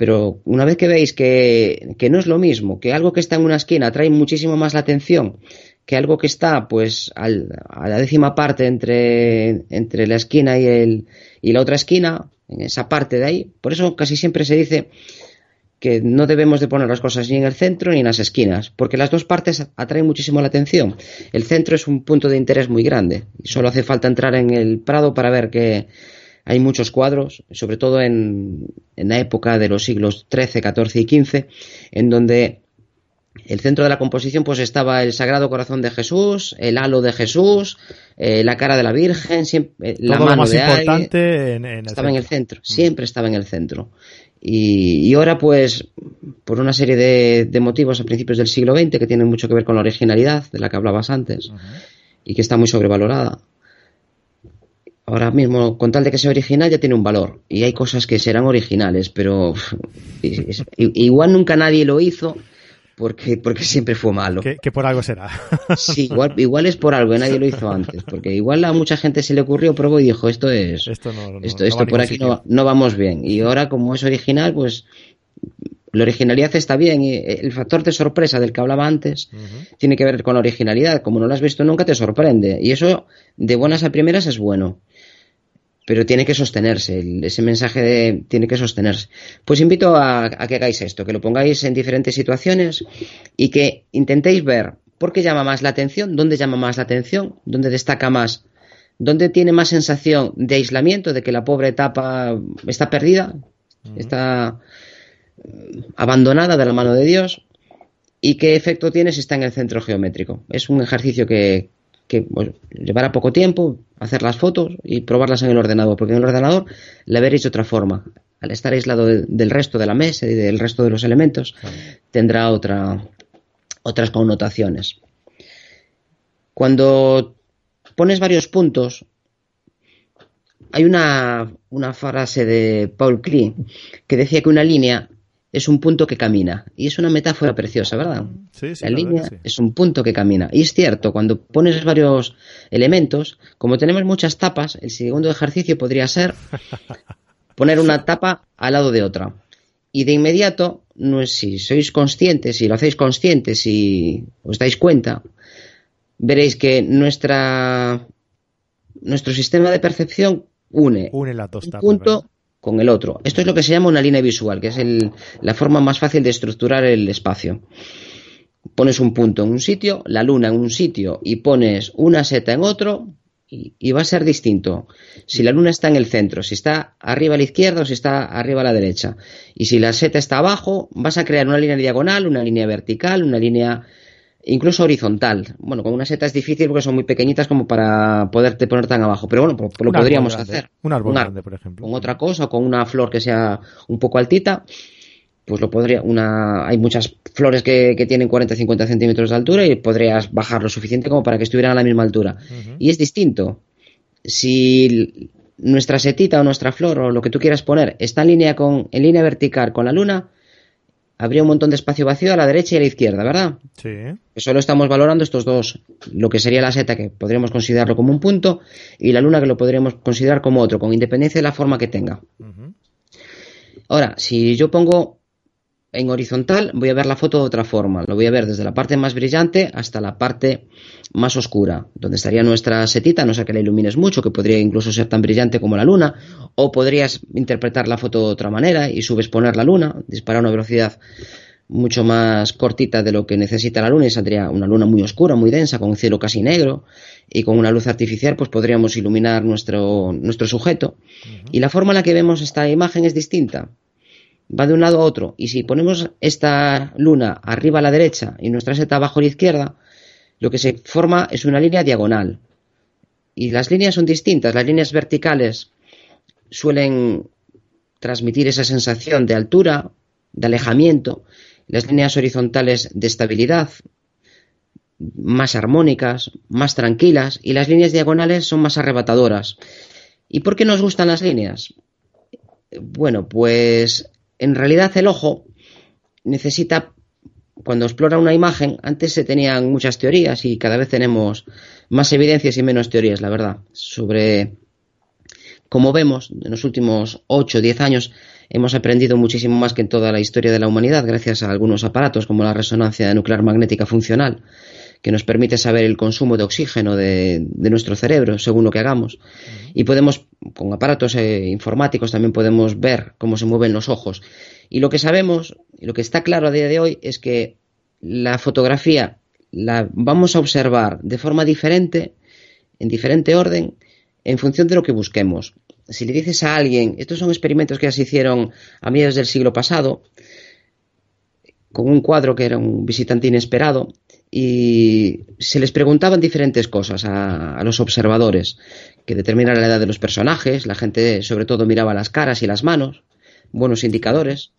Pero una vez que veis que, que, no es lo mismo, que algo que está en una esquina atrae muchísimo más la atención que algo que está pues a la décima parte entre, entre la esquina y, el, y la otra esquina, en esa parte de ahí, por eso casi siempre se dice que no debemos de poner las cosas ni en el centro ni en las esquinas, porque las dos partes atraen muchísimo la atención. El centro es un punto de interés muy grande y solo hace falta entrar en el Prado para ver que hay muchos cuadros, sobre todo en, en la época de los siglos XIII, XIV y XV, en donde el centro de la composición pues estaba el Sagrado Corazón de Jesús, el halo de Jesús, eh, la cara de la Virgen, siempre, eh, la mano de importante estaba en el centro, mm. siempre estaba en el centro. Y, ahora pues por una serie de, motivos a principios del siglo XX que tienen mucho que ver con la originalidad de la que hablabas antes y que está muy sobrevalorada. Ahora mismo, con tal de que sea original, ya tiene un valor. Y hay cosas que serán originales, pero igual nunca nadie lo hizo porque, porque siempre fue malo. Que, por algo será. Sí, igual, igual es por algo, nadie lo hizo antes, porque igual a mucha gente se le ocurrió, probó y dijo, esto es, esto, esto, por aquí no, no, vamos bien. Y ahora como es original, pues la originalidad está bien y el factor de sorpresa del que hablaba antes tiene que ver con la originalidad. Como no lo has visto nunca, te sorprende. Y eso de buenas a primeras es bueno pero tiene que sostenerse, ese mensaje tiene que sostenerse. Pues invito a, que hagáis esto, que lo pongáis en diferentes situaciones y que intentéis ver por qué llama más la atención, dónde llama más la atención, dónde destaca más, dónde tiene más sensación de aislamiento, de que la pobre etapa está perdida, está mm, abandonada de la mano de Dios, y qué efecto tiene si está en el centro geométrico. Es un ejercicio que, que pues, llevará poco tiempo hacer las fotos y probarlas en el ordenador, porque en el ordenador la veréis de otra forma. Al estar aislado del resto de la mesa y del resto de los elementos, tendrá otra, otras connotaciones. Cuando pones varios puntos, hay una, una frase de Paul Klee que decía que una línea es un punto que camina. Y es una metáfora preciosa, ¿verdad? Sí, sí, la línea es un punto que camina. Y es cierto, cuando pones varios elementos, como tenemos muchas tapas, el segundo ejercicio podría ser poner una tapa al lado de otra. Y de inmediato, no es, si sois conscientes, si lo hacéis conscientes, si os dais cuenta, veréis que nuestra, nuestro sistema de percepción une, une las dos tapas, punto con el otro. Esto es lo que se llama una línea visual, que es la forma más fácil de estructurar el espacio. Pones un punto en un sitio, la luna en un sitio y pones una seta en otro y, va a ser distinto. Si la luna está en el centro, si está arriba a la izquierda o si está arriba a la derecha. Y si la seta está abajo, vas a crear una línea diagonal, una línea vertical, una línea incluso horizontal. Bueno, con una seta es difícil porque son muy pequeñitas como para poderte poner tan abajo, pero bueno, lo podríamos hacer. Un árbol grande, por ejemplo. Con otra cosa, con una flor que sea un poco altita. pues lo podría, una, hay muchas flores que, que tienen 40-50 centímetros de altura y podrías bajar lo suficiente como para que estuvieran a la misma altura. Y es distinto. Si nuestra setita o nuestra flor o lo que tú quieras poner está en línea, con, en línea vertical con la luna, habría un montón de espacio vacío a la derecha y a la izquierda, ¿verdad? Sí. Solo estamos valorando estos dos, lo que sería la seta, que podríamos considerarlo como un punto, y la luna, que lo podríamos considerar como otro, con independencia de la forma que tenga. Ahora, si yo pongo en horizontal voy a ver la foto de otra forma. Lo voy a ver desde la parte más brillante hasta la parte más oscura, donde estaría nuestra setita, no sé que la ilumines mucho, que podría incluso ser tan brillante como la luna, o podrías interpretar la foto de otra manera y subes poner la luna, disparar a una velocidad mucho más cortita de lo que necesita la luna y saldría una luna muy oscura, muy densa, con un cielo casi negro y con una luz artificial pues podríamos iluminar nuestro, nuestro sujeto. Y la forma en la que vemos esta imagen es distinta va de un lado a otro. Y si ponemos esta luna arriba a la derecha y nuestra seta abajo a la izquierda, lo que se forma es una línea diagonal. Y las líneas son distintas. Las líneas verticales suelen transmitir esa sensación de altura, de alejamiento. Las líneas horizontales de estabilidad, más armónicas, más tranquilas. Y las líneas diagonales son más arrebatadoras. ¿Y por qué nos gustan las líneas? Bueno, pues en realidad el ojo necesita, cuando explora una imagen, antes se tenían muchas teorías y cada vez tenemos más evidencias y menos teorías, la verdad, sobre cómo vemos. En los últimos 8 o 10 años hemos aprendido muchísimo más que en toda la historia de la humanidad gracias a algunos aparatos como la resonancia nuclear magnética funcional que nos permite saber el consumo de oxígeno de, nuestro cerebro según lo que hagamos. Y podemos, con aparatos eh, informáticos, también podemos ver cómo se mueven los ojos. Y lo que sabemos, y lo que está claro a día de hoy, es que la fotografía la vamos a observar de forma diferente, en diferente orden, en función de lo que busquemos. Si le dices a alguien, estos son experimentos que ya se hicieron a mediados del siglo pasado, con un cuadro que era un visitante inesperado, y se les preguntaban diferentes cosas a, los observadores, que determinan la edad de los personajes, la gente sobre todo miraba las caras y las manos, buenos indicadores.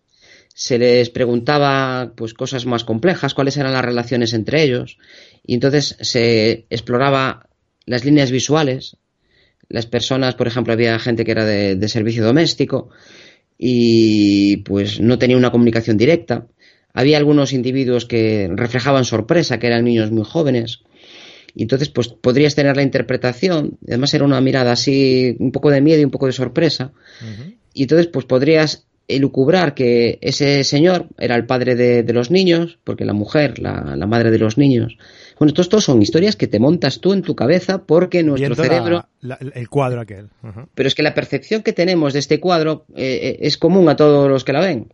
Se les preguntaba pues cosas más complejas, cuáles eran las relaciones entre ellos, y entonces se exploraba las líneas visuales. Las personas, por ejemplo, había gente que era de servicio doméstico y pues no tenía una comunicación directa había algunos individuos que reflejaban sorpresa, que eran niños muy jóvenes. Y entonces, pues podrías tener la interpretación, además era una mirada así, un poco de miedo y un poco de sorpresa. Y entonces, pues podrías elucubrar que ese señor era el padre de, los niños, porque la mujer, la, madre de los niños. Bueno, estos, son historias que te montas tú en tu cabeza porque nuestro cerebro. el cuadro aquel. Pero es que la percepción que tenemos de este cuadro eh, eh, es común a todos los que la ven.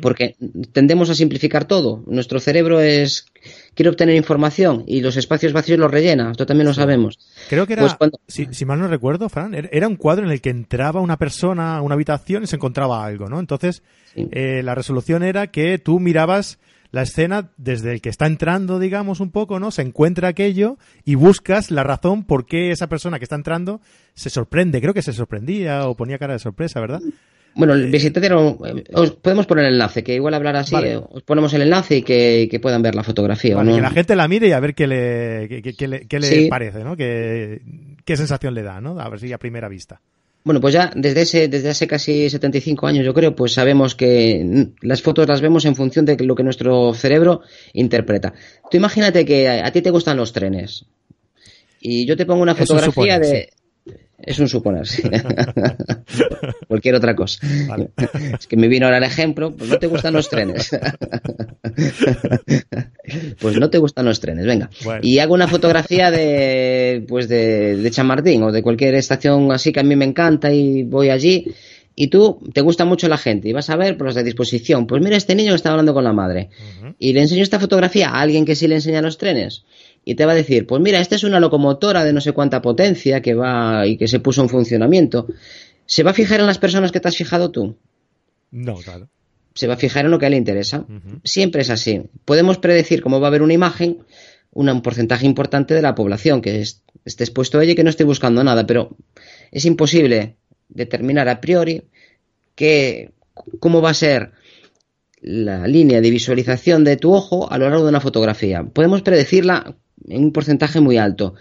Porque tendemos a simplificar todo. Nuestro cerebro es quiere obtener información y los espacios vacíos los rellena. Esto también lo sabemos. Creo que era, pues si, mal no recuerdo, Fran, er, era un cuadro en el que entraba una persona a una habitación y se encontraba algo, ¿no? Entonces, eh, la resolución era que tú mirabas la escena desde el que está entrando, digamos, un poco, ¿no? Se encuentra aquello y buscas la razón por qué esa persona que está entrando se sorprende. Creo que se sorprendía o ponía cara de sorpresa, ¿verdad? Bueno, el visitante os podemos poner el enlace, que igual hablar así, eh, os ponemos el enlace y que, puedan ver la fotografía. Que la gente la mire y a ver qué le, qué, le parece, ¿no? Qué, qué sensación le da, ¿no? A ver si a primera vista. Bueno, pues ya desde ese, desde hace casi 75 años, yo creo, pues sabemos que las fotos las vemos en función de lo que nuestro cerebro interpreta. Tú imagínate que a, ti te gustan los trenes y yo te pongo una fotografía de, es un suponer, sí. Cualquier otra cosa. Es que me vino ahora el ejemplo, pues no te gustan los trenes. pues no te gustan los trenes, venga. Y hago una fotografía de, pues de, de Chamartín o de cualquier estación así que a mí me encanta y voy allí y tú te gusta mucho la gente y vas a ver por los de disposición. Pues mira, este niño que está hablando con la madre y le enseño esta fotografía a alguien que sí le enseña los trenes y te va a decir, pues mira, esta es una locomotora de no sé cuánta potencia que va y que se puso en funcionamiento. ¿Se va a fijar en las personas que te has fijado tú? No, claro. Se va a fijar en lo que a él le interesa. Siempre es así. Podemos predecir cómo va a haber una imagen, un porcentaje importante de la población que esté expuesto a ella y que no esté buscando nada, pero es imposible determinar a priori que, cómo va a ser la línea de visualización de tu ojo a lo largo de una fotografía. Podemos predecirla en un porcentaje muy alto,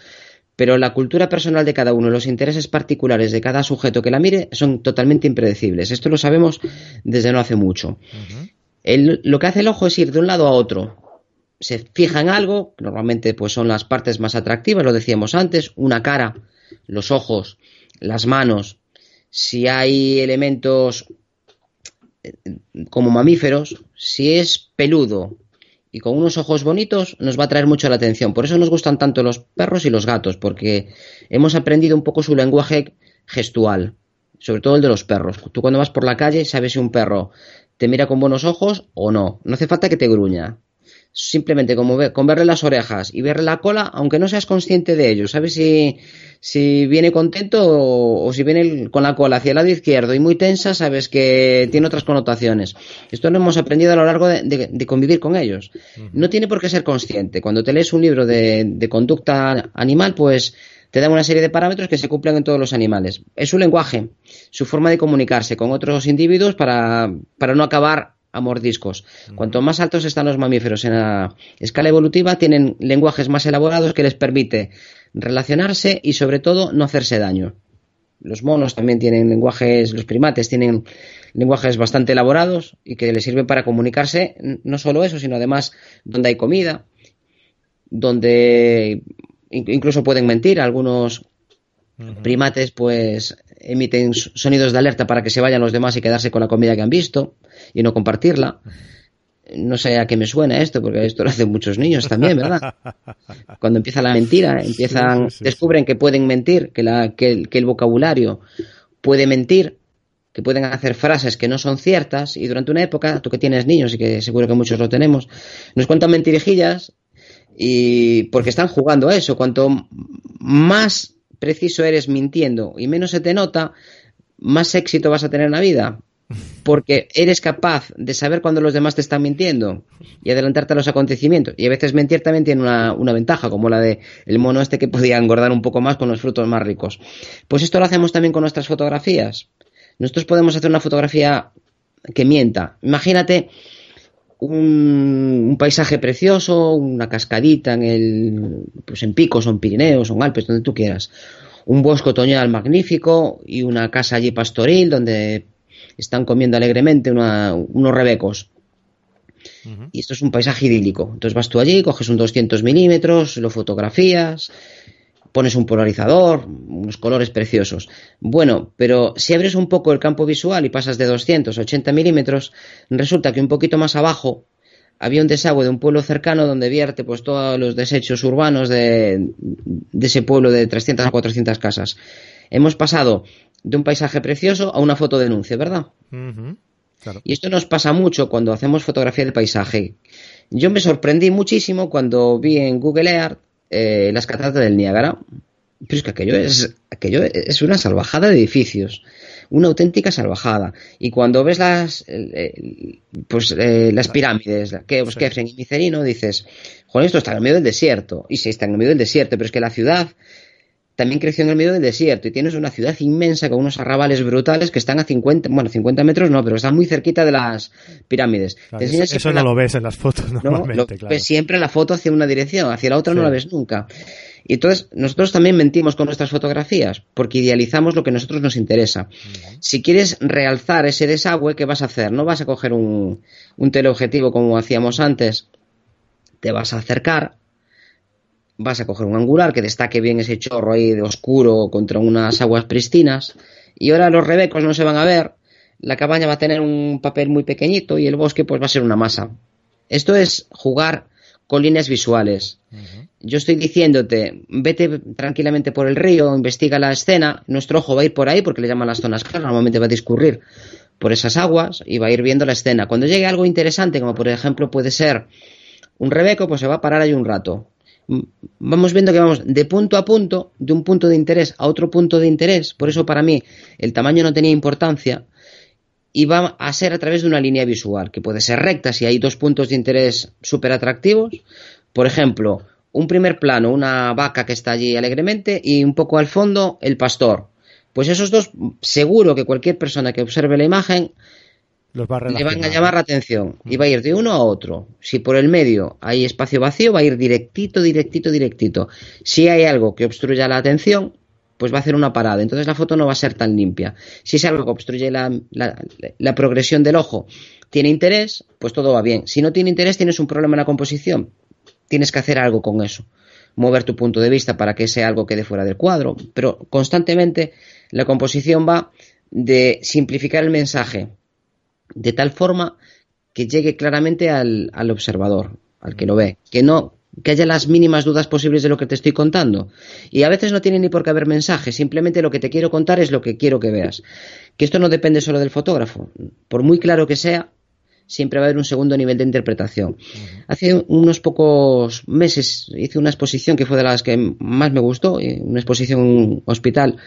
pero la cultura personal de cada uno, los intereses particulares de cada sujeto que la mire son totalmente impredecibles. Esto lo sabemos desde no hace mucho. lo que hace el ojo es ir de un lado a otro. Se fija en algo, normalmente pues son las partes más atractivas, lo decíamos antes, una cara, los ojos, las manos. Si hay elementos eh, como mamíferos, si es peludo, y con unos ojos bonitos nos va a traer mucho la atención. Por eso nos gustan tanto los perros y los gatos, porque hemos aprendido un poco su lenguaje gestual, sobre todo el de los perros. Tú cuando vas por la calle sabes si un perro te mira con buenos ojos o no. No hace falta que te gruña simplemente como con verle las orejas y verle la cola, aunque no seas consciente de ello, sabes si, si viene contento o, si viene con la cola hacia el lado izquierdo y muy tensa, sabes que tiene otras connotaciones. Esto lo hemos aprendido a lo largo de, convivir con ellos. No tiene por qué ser consciente. Cuando te lees un libro de, conducta animal, pues te da una serie de parámetros que se cumplen en todos los animales. Es su lenguaje, su forma de comunicarse con otros individuos para, para no acabar a mordiscos. Cuanto más altos están los mamíferos en la escala evolutiva, tienen lenguajes más elaborados que les permite relacionarse y sobre todo no hacerse daño. Los monos también tienen lenguajes, los primates tienen lenguajes bastante elaborados y que les sirven para comunicarse, no solo eso, sino además donde hay comida, donde incluso pueden mentir, algunos primates pues emiten sonidos de alerta para que se vayan los demás y quedarse con la comida que han visto y no compartirla. No sé a qué me suena esto, porque esto lo hacen muchos niños también, ¿verdad? Cuando empieza la mentira, empiezan, descubren que pueden mentir, que, la, que, el, vocabulario puede mentir, que pueden hacer frases que no son ciertas, y durante una época, tú que tienes niños y que seguro que muchos lo tenemos, nos cuentan mentirijillas y porque están jugando a eso. Cuanto más preciso eres mintiendo y menos se te nota, más éxito vas a tener en la vida porque eres capaz de saber cuando los demás te están mintiendo y adelantarte a los acontecimientos. Y a veces mentir también tiene una, ventaja, como la de el mono este que podía engordar un poco más con los frutos más ricos. Pues esto lo hacemos también con nuestras fotografías. Nosotros podemos hacer una fotografía que mienta. Imagínate un, paisaje precioso, una cascadita en el, pues en picos en Pirineos o en Alpes, donde tú quieras. Un bosque otoñal magnífico y una casa allí pastoril donde están comiendo alegremente unos rebecos. Y esto es un paisaje idílico. Entonces vas tú allí, coges un 200 milímetros, lo fotografías, pones un polarizador, unos colores preciosos. Bueno, pero si abres un poco el campo visual y pasas de 280 milímetros, resulta que un poquito más abajo había un desagüe de un pueblo cercano donde vierte pues todos los desechos urbanos de, de ese pueblo de 300 a 400 casas. Hemos pasado de un paisaje precioso a una foto denuncio, ¿verdad? Y esto nos pasa mucho cuando hacemos fotografía del paisaje. Yo me sorprendí muchísimo cuando vi en Google Earth eh, las cataratas del Niágara. Pero es que aquello es, aquello es una salvajada de edificios, una auténtica salvajada. Y cuando ves las, pues, eh, las pirámides, que sí. y Micerino, dices, Juan, esto está en el medio del desierto. Y sí, está en el medio del desierto, pero es que la ciudad también creció en el medio del desierto y tienes una ciudad inmensa con unos arrabales brutales que están a 50, bueno, 50 metros no, pero están muy cerquita de las pirámides. eso, no lo ves en las fotos normalmente, no, Ves siempre la foto hacia una dirección, hacia la otra no la ves nunca. Y entonces nosotros también mentimos con nuestras fotografías porque idealizamos lo que a nosotros nos interesa. Si quieres realzar ese desagüe, ¿qué vas a hacer? No vas a coger un, un teleobjetivo como hacíamos antes, te vas a acercar vas a coger un angular que destaque bien ese chorro ahí de oscuro contra unas aguas pristinas y ahora los rebecos no se van a ver, la cabaña va a tener un papel muy pequeñito y el bosque pues va a ser una masa. Esto es jugar con líneas visuales. Yo estoy diciéndote, vete tranquilamente por el río, investiga la escena, nuestro ojo va a ir por ahí porque le llaman las zonas claras, normalmente va a discurrir por esas aguas y va a ir viendo la escena. Cuando llegue algo interesante, como por ejemplo puede ser un rebeco, pues se va a parar ahí un rato vamos viendo que vamos de punto a punto, de un punto de interés a otro punto de interés. Por eso para mí el tamaño no tenía importancia y va a ser a través de una línea visual, que puede ser recta si hay dos puntos de interés súper atractivos. Por ejemplo, un primer plano, una vaca que está allí alegremente y un poco al fondo el pastor. Pues esos dos, seguro que cualquier persona que observe la imagen Los va a le van a llamar la atención y va a ir de uno a otro. Si por el medio hay espacio vacío, va a ir directito, directito, directito. Si hay algo que obstruya la atención, pues va a hacer una parada. Entonces la foto no va a ser tan limpia. Si es algo que obstruye la, la- la progresión del ojo, tiene interés, pues todo va bien. Si no tiene interés, tienes un problema en la composición. Tienes que hacer algo con eso. Mover tu punto de vista para que ese algo quede fuera del cuadro. Pero constantemente la composición va de simplificar el mensaje de tal forma que llegue claramente al, al observador, al que lo ve, que no que haya las mínimas dudas posibles de lo que te estoy contando. Y a veces no tiene ni por qué haber mensaje, simplemente lo que te quiero contar es lo que quiero que veas. Que esto no depende solo del fotógrafo. Por muy claro que sea, siempre va a haber un segundo nivel de interpretación. Hace unos pocos meses hice una exposición que fue de las que más me gustó, eh, una exposición en un hospital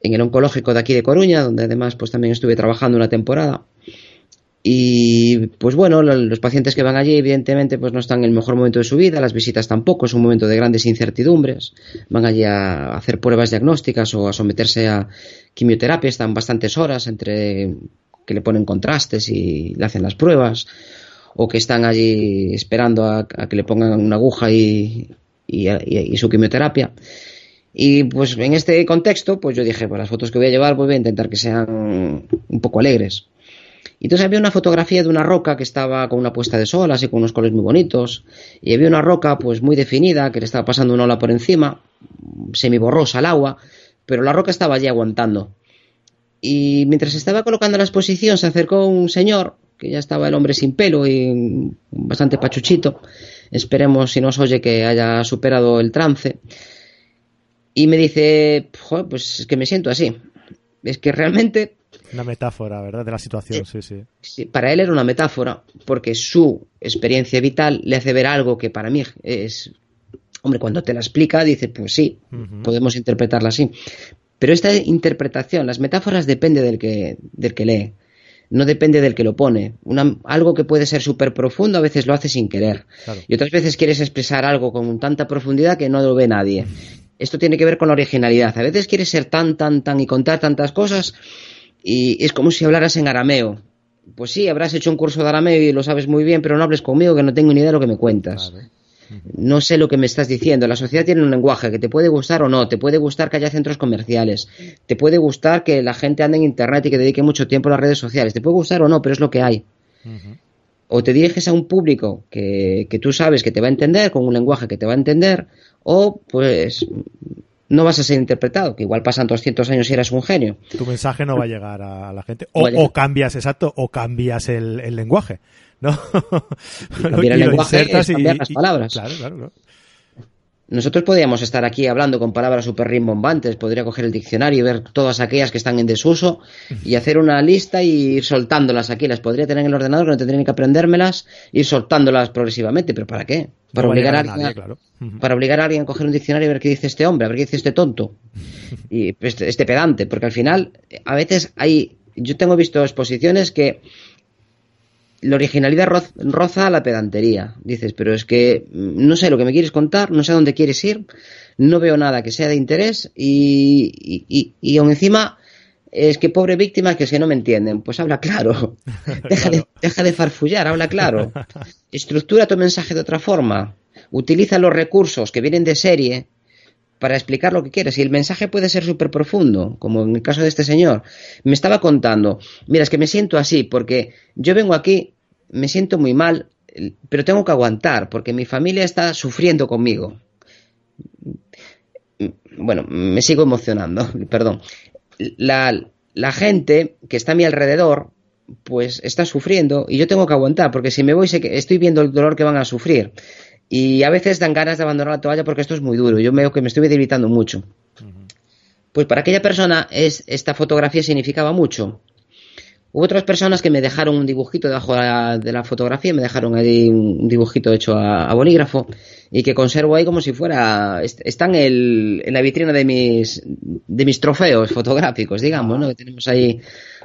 en el oncológico de aquí de Coruña, donde además pues también estuve trabajando una temporada. Y pues bueno, lo- los pacientes que van allí evidentemente pues no están en el mejor momento de su vida, las visitas tampoco, es un momento de grandes incertidumbres, van allí a hacer pruebas diagnósticas o a someterse a quimioterapia, están bastantes horas entre que le ponen contrastes y le hacen las pruebas, o que están allí esperando a, que le pongan una aguja y- y su quimioterapia. Y pues en este contexto, pues yo dije, pues las fotos que voy a llevar, pues voy a intentar que sean un poco alegres. Y entonces había una fotografía de una roca que estaba con una puesta de sol, así con unos colores muy bonitos, y había una roca pues muy definida, que le estaba pasando una ola por encima, semiborrosa al agua, pero la roca estaba allí aguantando. Y mientras estaba colocando la exposición, se acercó un señor, que ya estaba el hombre sin pelo y bastante pachuchito, esperemos si nos oye que haya superado el trance, y me dice, "Joder, pues es que me siento así. Es que realmente Una metáfora, ¿verdad? De la situación, sí, sí. Sí, para él era una metáfora, porque su experiencia vital le hace ver algo que para mí es. Hombre, cuando te la explica, dice, pues sí, podemos interpretarla así. Pero esta interpretación, las metáforas depende del que, del que lee, no depende del que lo pone. Una- algo que puede ser súper profundo a veces lo hace sin querer. Claro. Y otras veces quieres expresar algo con tanta profundidad que no lo ve nadie. Esto tiene que ver con la originalidad. A veces quieres ser tan, tan, tan y contar tantas cosas y es como si hablaras en arameo. Pues sí, habrás hecho un curso de arameo y lo sabes muy bien, pero no hables conmigo que no tengo ni idea de lo que me cuentas. No sé lo que me estás diciendo. La sociedad tiene un lenguaje que te puede gustar o no. Te puede gustar que haya centros comerciales. Te puede gustar que la gente ande en Internet y que dedique mucho tiempo a las redes sociales. Te puede gustar o no, pero es lo que hay. O te diriges a un público que, que tú sabes que te va a entender, con un lenguaje que te va a entender, o pues no vas a ser interpretado, que igual pasan 200 años y eras un genio. Tu mensaje no va a llegar a la gente. O, cambias, exacto, o cambias el, el lenguaje. ¿No? cambiar el lenguaje es cambiar las palabras. Claro, claro, claro. Nosotros podríamos estar aquí hablando con palabras súper rimbombantes, podría coger el diccionario y ver todas aquellas que están en desuso y hacer una lista y ir soltándolas aquí. Las podría tener en el ordenador, que no tendría ni que aprendérmelas, ir soltándolas progresivamente. ¿Pero para qué? Para No va a obligar a alguien nadie, a- claro. Para obligar a alguien a coger un diccionario y ver qué dice este hombre, a ver qué dice este tonto. Y este, este pedante, porque al final, a veces hay. Yo tengo visto exposiciones que la originalidad roz- roza la pedantería. Dices, pero es que mm, no sé lo que me quieres contar, no sé a dónde quieres ir, no veo nada que sea de interés y, y, y, y aún encima. Es que pobre víctima, que es que no me entienden. Pues habla claro. Deja, de, deja de farfullar, habla claro. Estructura tu mensaje de otra forma. Utiliza los recursos que vienen de serie para explicar lo que quieres. Y el mensaje puede ser súper profundo, como en el caso de este señor. Me estaba contando, mira, es que me siento así, porque yo vengo aquí, me siento muy mal, pero tengo que aguantar, porque mi familia está sufriendo conmigo. Bueno, me sigo emocionando, perdón. La, la gente que está a mi alrededor, pues está sufriendo y yo tengo que aguantar, porque si me voy que estoy viendo el dolor que van a sufrir. Y a veces dan ganas de abandonar la toalla porque esto es muy duro. Yo veo que me estoy debilitando mucho. Pues para aquella persona es, esta fotografía significaba mucho. Hubo otras personas que me dejaron un dibujito debajo de la, de la fotografía, me dejaron ahí un dibujito hecho a, a bolígrafo y que conservo ahí como si fuera. est- Está en, el, en la vitrina de mis, de mis trofeos fotográficos, digamos, ¿no? Que tenemos ahí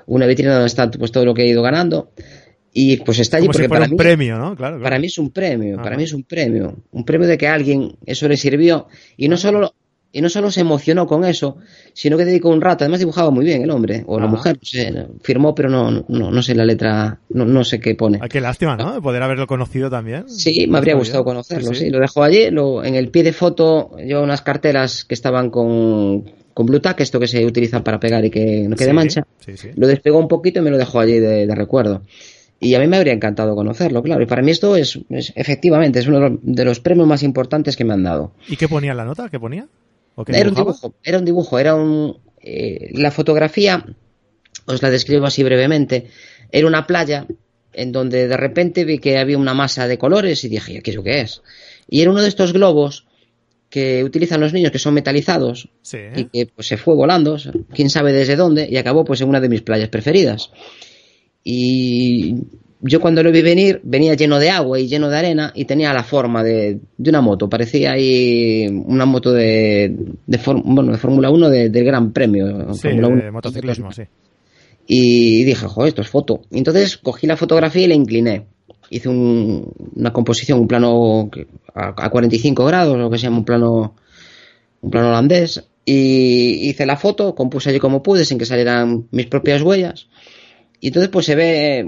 una vitrina donde está pues, todo lo que he ido ganando. Y pues está allí Como si porque fuera para un mí, premio, ¿no? Claro, claro. para mí es un premio, para mí es un premio. Un premio de que a alguien eso le sirvió. Y no solo, y no solo se emocionó con eso, sino que dedicó un rato, además dibujaba muy bien el hombre, o la mujer, no sé, firmó, pero no, no, no sé la letra, no, no sé qué pone. Ah, qué lástima, ¿no? De poder haberlo conocido también. Sí, me habría gustado conocerlo, Sí, sí, sí. Lo dejó allí, lo, en el pie de foto llevaba unas carteras que estaban con, con Blue Tack, esto que se utiliza para pegar y que no quede Sí, mancha. Lo despegó un poquito y me lo dejó allí de, de recuerdo. Y a mí me habría encantado conocerlo, claro. Y para mí esto es, es- efectivamente, es uno de los, de los premios más importantes que me han dado. ¿Y qué ponía en la nota? ¿Qué ponía? ¿O qué Era un dibujo, era un dibujo, era un... eh, la fotografía, os la describo así brevemente, era una playa en donde de repente vi que había una masa de colores y dije, ¿qué es lo que es? Y era uno de estos globos que utilizan los niños que son metalizados Sí. y que pues, se fue volando, quién sabe desde dónde, y acabó pues en una de mis playas preferidas. Y yo cuando lo vi venir, venía lleno de agua y lleno de arena y tenía la forma de, de una moto, parecía ahí una moto de, de, for- bueno, de Fórmula 1 de- del Gran Premio. Sí, Fórmula de 1. motociclismo, sí. Y dije, joder, esto es foto. Y entonces cogí la fotografía y la incliné. Hice un- una composición, un plano a, a 45 grados, lo que se llama un plano, un plano holandés. Y hice la foto, compuse allí como pude, sin que salieran mis propias huellas. Y entonces pues se ve,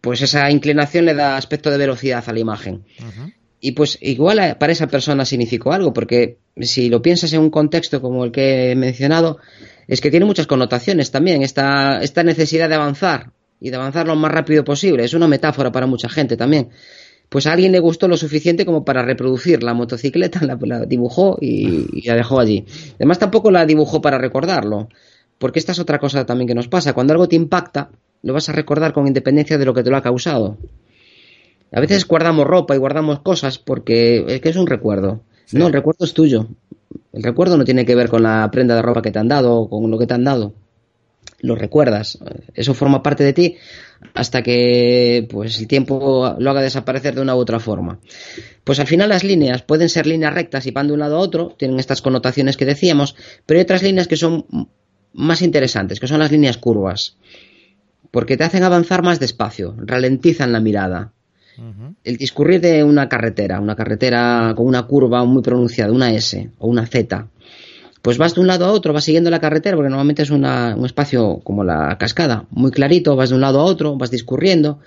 pues esa inclinación le da aspecto de velocidad a la imagen. Y pues igual para esa persona significó algo, porque si lo piensas en un contexto como el que he mencionado, es que tiene muchas connotaciones también, esta, esta necesidad de avanzar y de avanzar lo más rápido posible. Es una metáfora para mucha gente también. Pues a alguien le gustó lo suficiente como para reproducir la motocicleta, la, la dibujó y, y la dejó allí. Además tampoco la dibujó para recordarlo, porque esta es otra cosa también que nos pasa. Cuando algo te impacta, lo vas a recordar con independencia de lo que te lo ha causado. A veces guardamos ropa y guardamos cosas porque es que es un recuerdo. Sí. No, el recuerdo es tuyo. El recuerdo no tiene que ver con la prenda de ropa que te han dado o con lo que te han dado. Lo recuerdas. Eso forma parte de ti hasta que pues el tiempo lo haga desaparecer de una u otra forma. Pues al final las líneas pueden ser líneas rectas y van de un lado a otro, tienen estas connotaciones que decíamos, pero hay otras líneas que son más interesantes, que son las líneas curvas, porque te hacen avanzar más despacio, ralentizan la mirada, el discurrir de una carretera, una carretera con una curva muy pronunciada, una S o una Z, pues vas de un lado a otro, vas siguiendo la carretera, porque normalmente es una- un espacio como la cascada, muy clarito, vas de un lado a otro, vas discurriendo,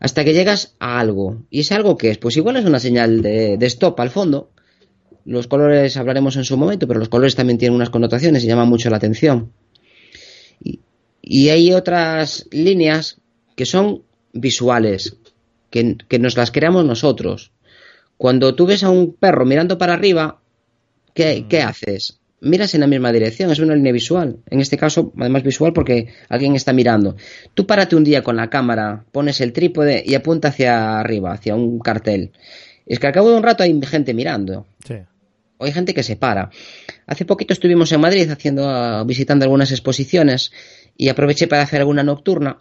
hasta que llegas a algo. ¿Y ese algo qué es? Pues igual es una señal de, de stop al fondo. Los colores hablaremos en su momento, pero los colores también tienen unas connotaciones y llaman mucho la atención. Y, hay otras líneas que son visuales, que, que nos las creamos nosotros. Cuando tú ves a un perro mirando para arriba, ¿qué, qué haces? Miras en la misma dirección, es una línea visual. En este caso, además visual porque alguien está mirando. Tú párate un día con la cámara, pones el trípode y apunta hacia arriba, hacia un cartel. Es que al cabo de un rato hay gente mirando. Sí. O hay gente que se para. Hace poquito estuvimos en Madrid haciendo, ah, visitando algunas exposiciones y aproveché para hacer alguna nocturna.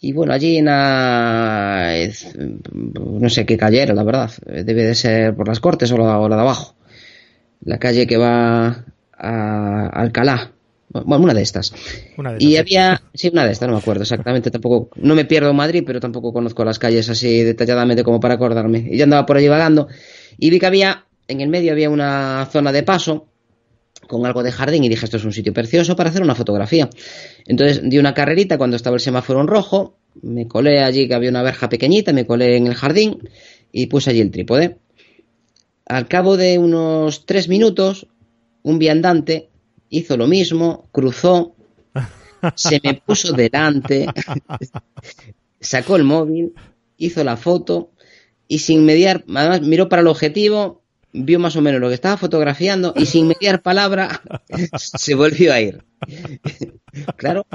Y bueno, allí en la, no sé qué calle era, la verdad. Debe de ser por las Cortes o la, o la de abajo. La calle que va a Alcalá. Bueno, una de estas. Una de Y había, sí, una de estas, no me acuerdo exactamente, tampoco, no me pierdo en Madrid, pero tampoco conozco las calles así detalladamente como para acordarme. Y yo andaba por allí vagando y vi que había, en el medio había una zona de paso con algo de jardín y dije, esto es un sitio precioso para hacer una fotografía. Entonces di una carrerita cuando estaba el semáforo en rojo, me colé allí que había una verja pequeñita, me colé en el jardín y puse allí el trípode. Al cabo de unos tres minutos, un viandante hizo lo mismo, cruzó, se me puso delante, sacó el móvil, hizo la foto y sin mediar, además miró para el objetivo, vio más o menos lo que estaba fotografiando y sin mediar palabra se volvió a ir. Claro,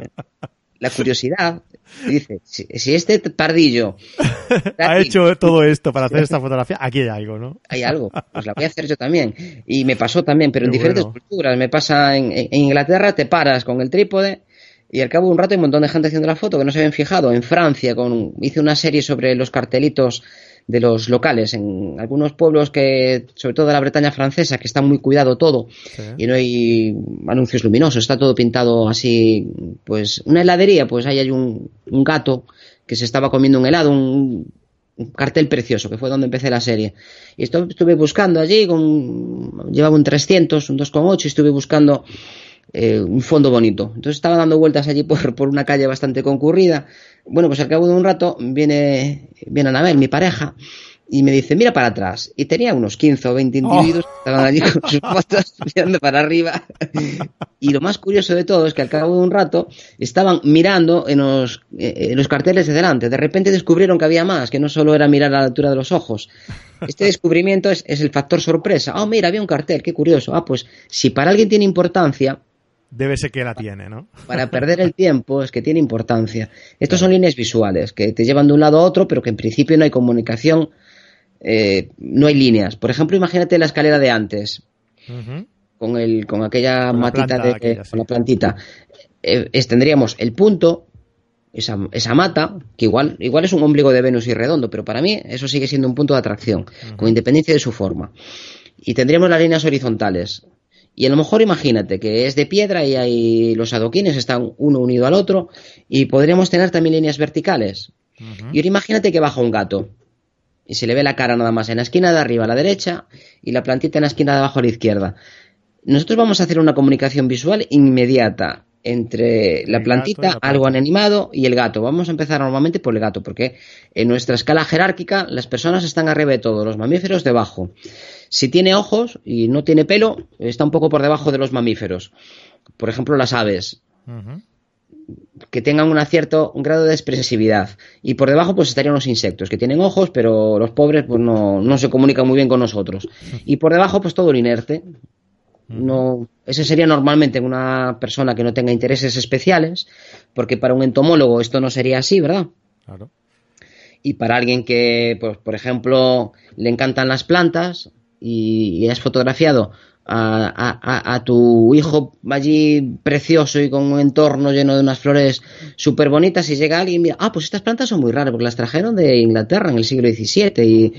la curiosidad dice, si, si este pardillo Ha hecho todo esto para hacer esta fotografía. Aquí hay algo, ¿no? hay algo, pues la voy a hacer yo también. Y me pasó también, pero en diferentes bueno. culturas. Me pasa en, en Inglaterra, te paras con el trípode y al cabo de un rato hay un montón de gente haciendo la foto que no se habían fijado. En Francia con, hice una serie sobre los cartelitos de los locales en algunos pueblos que, sobre todo de la Bretaña francesa, que está muy cuidado todo Sí. y no hay anuncios luminosos, está todo pintado así, pues una heladería, pues ahí hay un, un gato que se estaba comiendo un helado, un, un cartel precioso, que fue donde empecé la serie. Y estuve buscando allí, con, llevaba un 300, un 2,8 y estuve buscando eh, un fondo bonito. Entonces estaba dando vueltas allí por, por, una calle bastante concurrida. Bueno, pues al cabo de un rato viene, viene Anabel, mi pareja, y me dice, mira para atrás. Y tenía unos 15 o 20 individuos que estaban allí con sus fotos mirando para arriba. Y lo más curioso de todo es que al cabo de un rato estaban mirando en los, eh, en los carteles de delante. De repente descubrieron que había más, que no solo era mirar a la altura de los ojos. Este descubrimiento es, es el factor sorpresa. Oh, mira, había un cartel, qué curioso. Ah, pues si para alguien tiene importancia, Debe ser que la tiene, ¿no? Para perder el tiempo es que tiene importancia. Estos son líneas visuales que te llevan de un lado a otro, pero que en principio no hay comunicación, eh, no hay líneas. Por ejemplo, imagínate la escalera de antes, con, el, con aquella matita de, con la plantita. Eh, tendríamos el punto, esa, esa, mata, que igual, igual es un ombligo de Venus y redondo, pero para mí eso sigue siendo un punto de atracción, con independencia de su forma. Y tendríamos las líneas horizontales, y a lo mejor imagínate que es de piedra y hay los adoquines están uno unido al otro y podríamos tener también líneas verticales. Y ahora imagínate que baja un gato y se le ve la cara nada más en la esquina de arriba a la derecha y la plantita en la esquina de abajo a la izquierda. Nosotros vamos a hacer una comunicación visual inmediata entre la plantita, algo animado y el gato. Vamos a empezar normalmente por el gato, porque en nuestra escala jerárquica las personas están arriba de todo, los mamíferos debajo. Si tiene ojos y no tiene pelo, está un poco por debajo de los mamíferos. Por ejemplo, las aves. Que tengan un cierto grado de expresividad. Y por debajo, pues estarían los insectos, que tienen ojos, pero los pobres, pues no, no se comunican muy bien con nosotros. Y por debajo, pues todo lo inerte. No, ese sería normalmente una persona que no tenga intereses especiales, porque para un entomólogo esto no sería así, ¿verdad? Claro. Y para alguien que, pues, por ejemplo, le encantan las plantas, y, has fotografiado a, tu hijo allí precioso y con un entorno lleno de unas flores súper bonitas y llega alguien y mira, ah, pues estas plantas son muy raras porque las trajeron de Inglaterra en el siglo XVII y,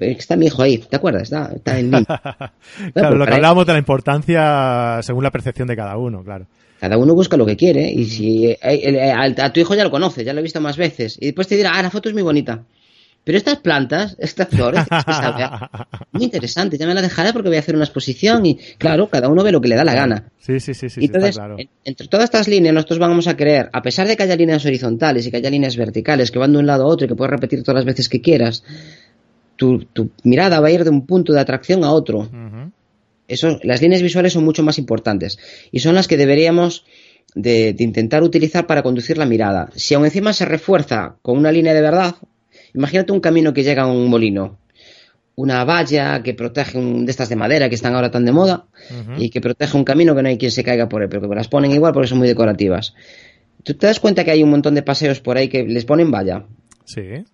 está mi hijo ahí, ¿te acuerdas? Está, está en mí. claro, lo que hablábamos de la importancia según la percepción de cada uno, claro. Cada uno busca lo que quiere y si eh, eh, a, tu hijo ya lo conoce, ya lo he visto más veces y después te dirá, ah, la foto es muy bonita. Pero estas plantas, estas flores, muy interesante. Ya me la dejaré porque voy a hacer una exposición y, claro, cada uno ve lo que le da la gana. Sí, sí, sí. sí entonces, entre todas estas líneas, nosotros vamos a creer, a pesar de que haya líneas horizontales y que haya líneas verticales que van de un lado a otro y que puedes repetir todas las veces que quieras, tu, mirada va a ir de un punto de atracción a otro. Eso, las líneas visuales son mucho más importantes y son las que deberíamos de, de intentar utilizar para conducir la mirada. Si aún encima se refuerza con una línea de verdad, Imagínate un camino que llega a un molino, una valla que protege un, de estas de madera que están ahora tan de moda y que protege un camino que no hay quien se caiga por él, pero que las ponen igual porque son muy decorativas. ¿Tú te das cuenta que hay un montón de paseos por ahí que les ponen valla? Sí.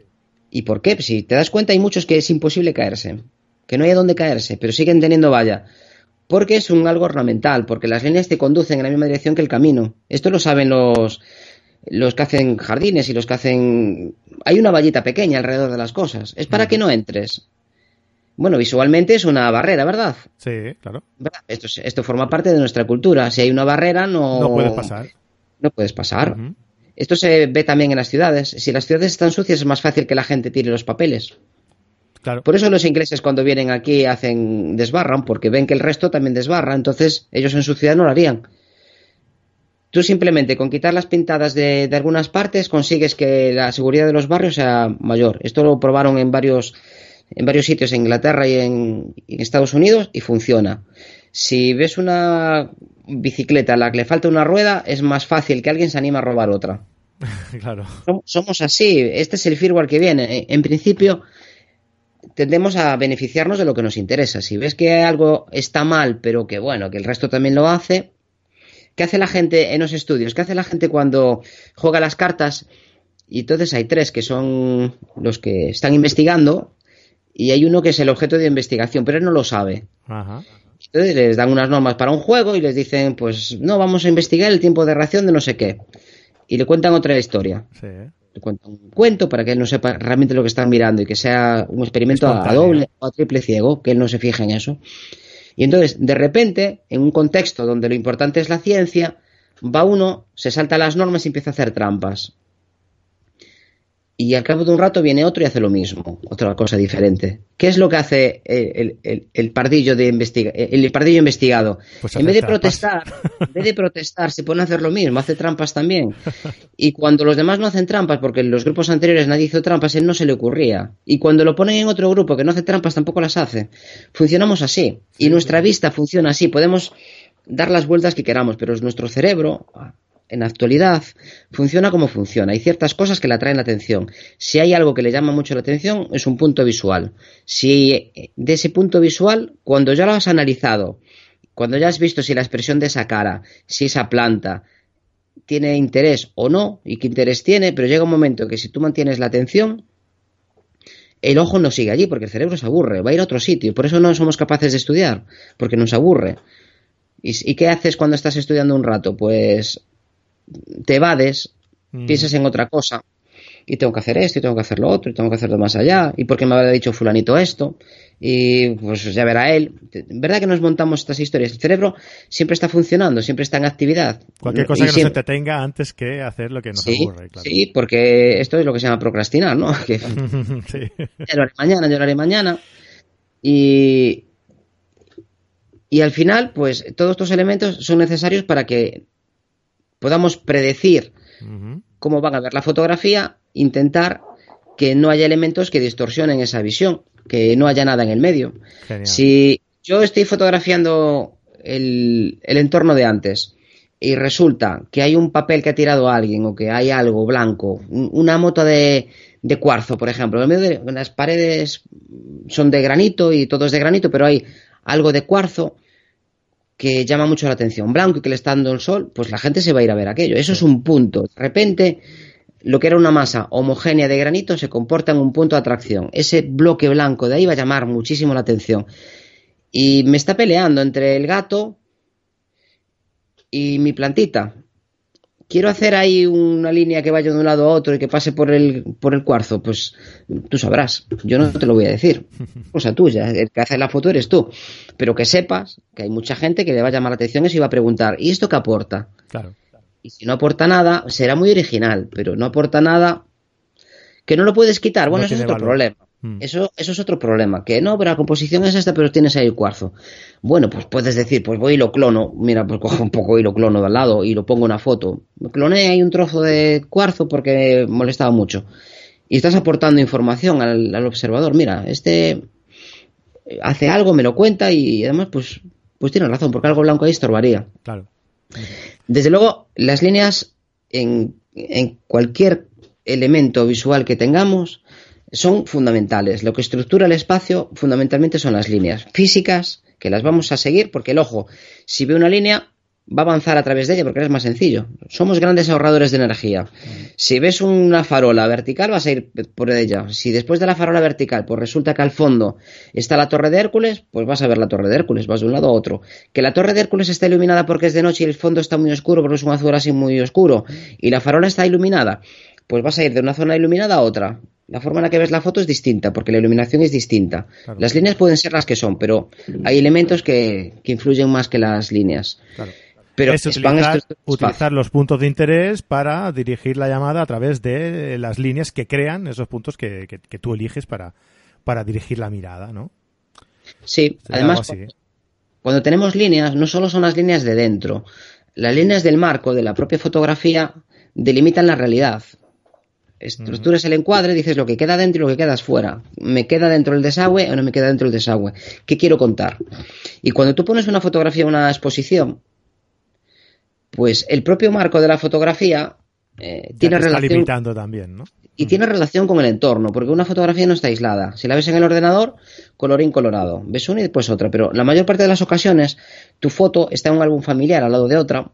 ¿Y por qué? Si te das cuenta hay muchos que es imposible caerse, que no hay a dónde caerse, pero siguen teniendo valla. Porque es un algo ornamental, porque las líneas te conducen en la misma dirección que el camino. Esto lo saben los, los que hacen jardines y los que hacen... Hay una vallita pequeña alrededor de las cosas. Es para que no entres. Bueno, visualmente es una barrera, ¿verdad? Sí, claro. Esto, esto forma parte de nuestra cultura. Si hay una barrera, no... No puedes pasar. No puedes pasar. Esto se ve también en las ciudades. Si las ciudades están sucias, es más fácil que la gente tire los papeles. Claro. Por eso los ingleses cuando vienen aquí hacen desbarran, porque ven que el resto también desbarra, entonces ellos en su ciudad no lo harían. Tú simplemente con quitar las pintadas de, algunas partes consigues que la seguridad de los barrios sea mayor. Esto lo probaron en varios, en varios sitios en Inglaterra y en, Estados Unidos y funciona. Si ves una bicicleta a la que le falta una rueda, es más fácil que alguien se anime a robar otra. claro. Somos así. Este es el firmware que viene. En principio, tendemos a beneficiarnos de lo que nos interesa. Si ves que algo está mal, pero que bueno, que el resto también lo hace, ¿Qué hace la gente en los estudios? ¿Qué hace la gente cuando juega las cartas? Y entonces hay tres que son los que están investigando y hay uno que es el objeto de investigación, pero él no lo sabe. Entonces les dan unas normas para un juego y les dicen, pues no, vamos a investigar el tiempo de reacción de no sé qué. Y le cuentan otra historia. Le cuentan un cuento para que él no sepa realmente lo que están mirando y que sea un experimento a doble o a triple ciego, que él no se fije en eso. Y entonces, de repente, en un contexto donde lo importante es la ciencia, va uno, se salta las normas y empieza a hacer trampas. Y al cabo de un rato viene otro y hace lo mismo, otra cosa diferente. ¿Qué es lo que hace el, pardillo de investiga el pardillo investigado? Pues en vez de protestar, en vez de protestar, se pone a hacer lo mismo, hace trampas también. Y cuando los demás no hacen trampas, porque en los grupos anteriores nadie hizo trampas, él no se le ocurría. Y cuando lo ponen en otro grupo que no hace trampas, tampoco las hace. Funcionamos así. Y nuestra vista funciona así. Podemos dar las vueltas que queramos, pero es nuestro cerebro en la actualidad funciona como funciona. Hay ciertas cosas que le atraen la atención. Si hay algo que le llama mucho la atención, es un punto visual. Si de ese punto visual, cuando ya lo has analizado, cuando ya has visto si la expresión de esa cara, si esa planta tiene interés o no, y qué interés tiene, pero llega un momento que si tú mantienes la atención, el ojo no sigue allí porque el cerebro se aburre, va a ir a otro sitio. Por eso no somos capaces de estudiar, porque nos aburre. ¿Y, qué haces cuando estás estudiando un rato? Pues te evades, mm. piensas en otra cosa, y tengo que hacer esto, y tengo que hacer lo otro, y tengo que hacerlo más allá, y porque me había dicho fulanito esto, y pues ya verá él. ¿Verdad que nos montamos estas historias? El cerebro siempre está funcionando, siempre está en actividad. Cualquier cosa que nos entretenga antes que hacer lo que nos aburre, claro. Sí, porque esto es lo que se llama procrastinar, ¿no? Que, sí. Ya lo haré mañana, ya lo haré mañana. Y, y al final, pues todos estos elementos son necesarios para que podamos predecir cómo van a ver la fotografía, intentar que no haya elementos que distorsionen esa visión, que no haya nada en el medio. Si yo estoy fotografiando el, entorno de antes y resulta que hay un papel que ha tirado alguien o que hay algo blanco, una moto de, de cuarzo, por ejemplo, en medio de las paredes son de granito y todo es de granito, pero hay algo de cuarzo, que llama mucho la atención, blanco y que le está dando el sol, pues la gente se va a ir a ver aquello. Eso es un punto. De repente, lo que era una masa homogénea de granito se comporta en un punto de atracción. Ese bloque blanco de ahí va a llamar muchísimo la atención. Y me está peleando entre el gato y mi plantita quiero hacer ahí una línea que vaya de un lado a otro y que pase por el, por el cuarzo, pues tú sabrás, yo no te lo voy a decir, cosa tuya, el que hace la foto eres tú, pero que sepas que hay mucha gente que le va a llamar la atención y va a preguntar, ¿y esto qué aporta? Claro. Y si no aporta nada, será muy original, pero no aporta nada que no lo puedes quitar, bueno, eso es otro problema. Mm. Eso, eso es otro problema. Que no, pero la composición es esta, pero tienes ahí el cuarzo. Bueno, pues puedes decir, pues voy y lo clono. Mira, pues cojo un poco y lo clono de al lado y lo pongo una foto. Me cloné ahí un trozo de cuarzo porque molestaba mucho. Y estás aportando información al, observador. Mira, este hace algo, me lo cuenta y además, pues, pues tiene razón, porque algo blanco ahí estorbaría. Claro. Desde luego, las líneas en, en cualquier elemento visual que tengamos son fundamentales. Lo que estructura el espacio fundamentalmente son las líneas físicas, que las vamos a seguir porque el ojo, si ve una línea, va a avanzar a través de ella porque es más sencillo. Somos grandes ahorradores de energía. Si ves una farola vertical, vas a ir por ella. Si después de la farola vertical, pues resulta que al fondo está la torre de Hércules, pues vas a ver la torre de Hércules, vas de un lado a otro. Que la torre de Hércules está iluminada porque es de noche y el fondo está muy oscuro porque es un azul así muy oscuro. Y la farola está iluminada, pues vas a ir de una zona iluminada a otra la forma en la que ves la foto es distinta, porque la iluminación es distinta. Las líneas pueden ser las que son, pero hay elementos que, influyen más que las líneas. Pero es utilizar, los puntos de interés para dirigir la llamada a través de las líneas que crean esos puntos que, tú eliges para, para dirigir la mirada, ¿no? Sí, además, cuando tenemos líneas, no solo son las líneas de dentro, las líneas del marco de la propia fotografía delimitan la realidad. Estructuras el encuadre, dices lo que queda dentro y lo que queda fuera. ¿Me queda dentro el desagüe o no me queda dentro el desagüe? ¿Qué quiero contar? Y cuando tú pones una fotografía en una exposición, pues el propio marco de la fotografía eh, tiene relación. también, ¿no? Y tiene relación con el entorno, porque una fotografía no está aislada. Si la ves en el ordenador, colorín colorado. Ves una y después otra. Pero la mayor parte de las ocasiones, tu foto está en un álbum familiar al lado de otra,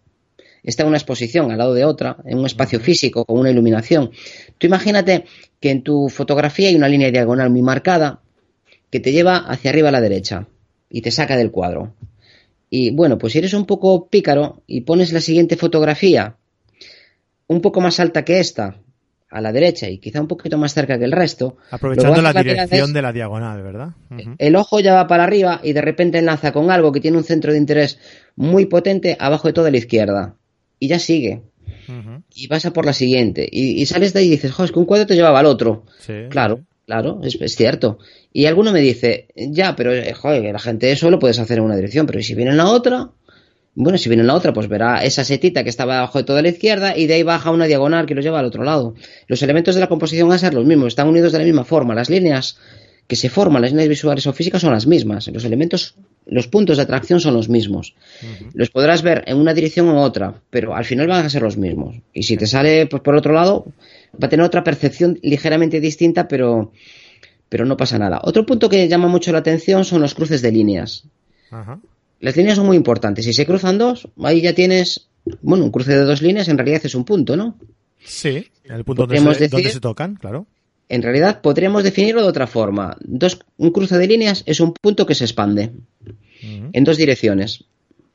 está en una exposición al lado de otra, en un espacio físico, con una iluminación. Tú imagínate que en tu fotografía hay una línea diagonal muy marcada que te lleva hacia arriba a la derecha y te saca del cuadro. Y bueno, pues si eres un poco pícaro y pones la siguiente fotografía un poco más alta que esta, a la derecha y quizá un poquito más cerca que el resto. Aprovechando la dirección de la diagonal, ¿verdad? El ojo ya va para arriba y de repente enlaza con algo que tiene un centro de interés muy potente abajo de toda la izquierda y ya sigue. y vas a por la siguiente. Y, sales de ahí y dices, joder, es que un cuadro te llevaba al otro. claro, claro, es, cierto. Y alguno me dice, ya, pero eh, joder, la gente eso lo puedes hacer en una dirección, pero ¿y si viene en la otra? Bueno, si viene en la otra, pues verá esa setita que estaba abajo de toda la izquierda y de ahí baja una diagonal que lo lleva al otro lado. Los elementos de la composición van a ser los mismos, están unidos de la misma forma. Las líneas que se forman, las líneas visuales o físicas son las mismas. Los elementos, los puntos de atracción son los mismos. Los podrás ver en una dirección u otra, pero al final van a ser los mismos. Y si te sale pues, por otro lado, va a tener otra percepción ligeramente distinta, pero, pero no pasa nada. Otro punto que llama mucho la atención son los cruces de líneas. Las líneas son muy importantes. Si se cruzan dos, ahí ya tienes, bueno, un cruce de dos líneas en realidad es un punto, ¿no? Sí, el punto donde se, donde se, tocan, claro. En realidad podríamos definirlo de otra forma. Dos, un cruce de líneas es un punto que se expande en dos direcciones.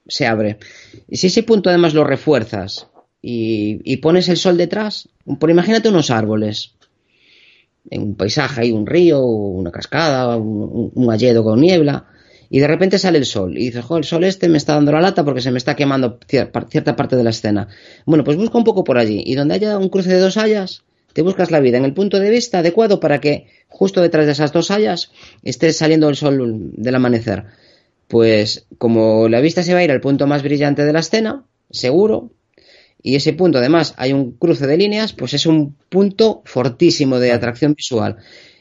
Se abre. Y si ese punto además lo refuerzas y, pones el sol detrás, por imagínate unos árboles. En un paisaje, hay un río, una cascada, un, un, con niebla y de repente sale el sol y dices, joder, el sol este me está dando la lata porque se me está quemando cierta parte de la escena. Bueno, pues busca un poco por allí y donde haya un cruce de dos hayas, te buscas la vida en el punto de vista adecuado para que justo detrás de esas dos hayas esté saliendo el sol del amanecer. Pues como la vista se va a ir al punto más brillante de la escena, seguro, y ese punto además hay un cruce de líneas, pues es un punto fortísimo de atracción visual.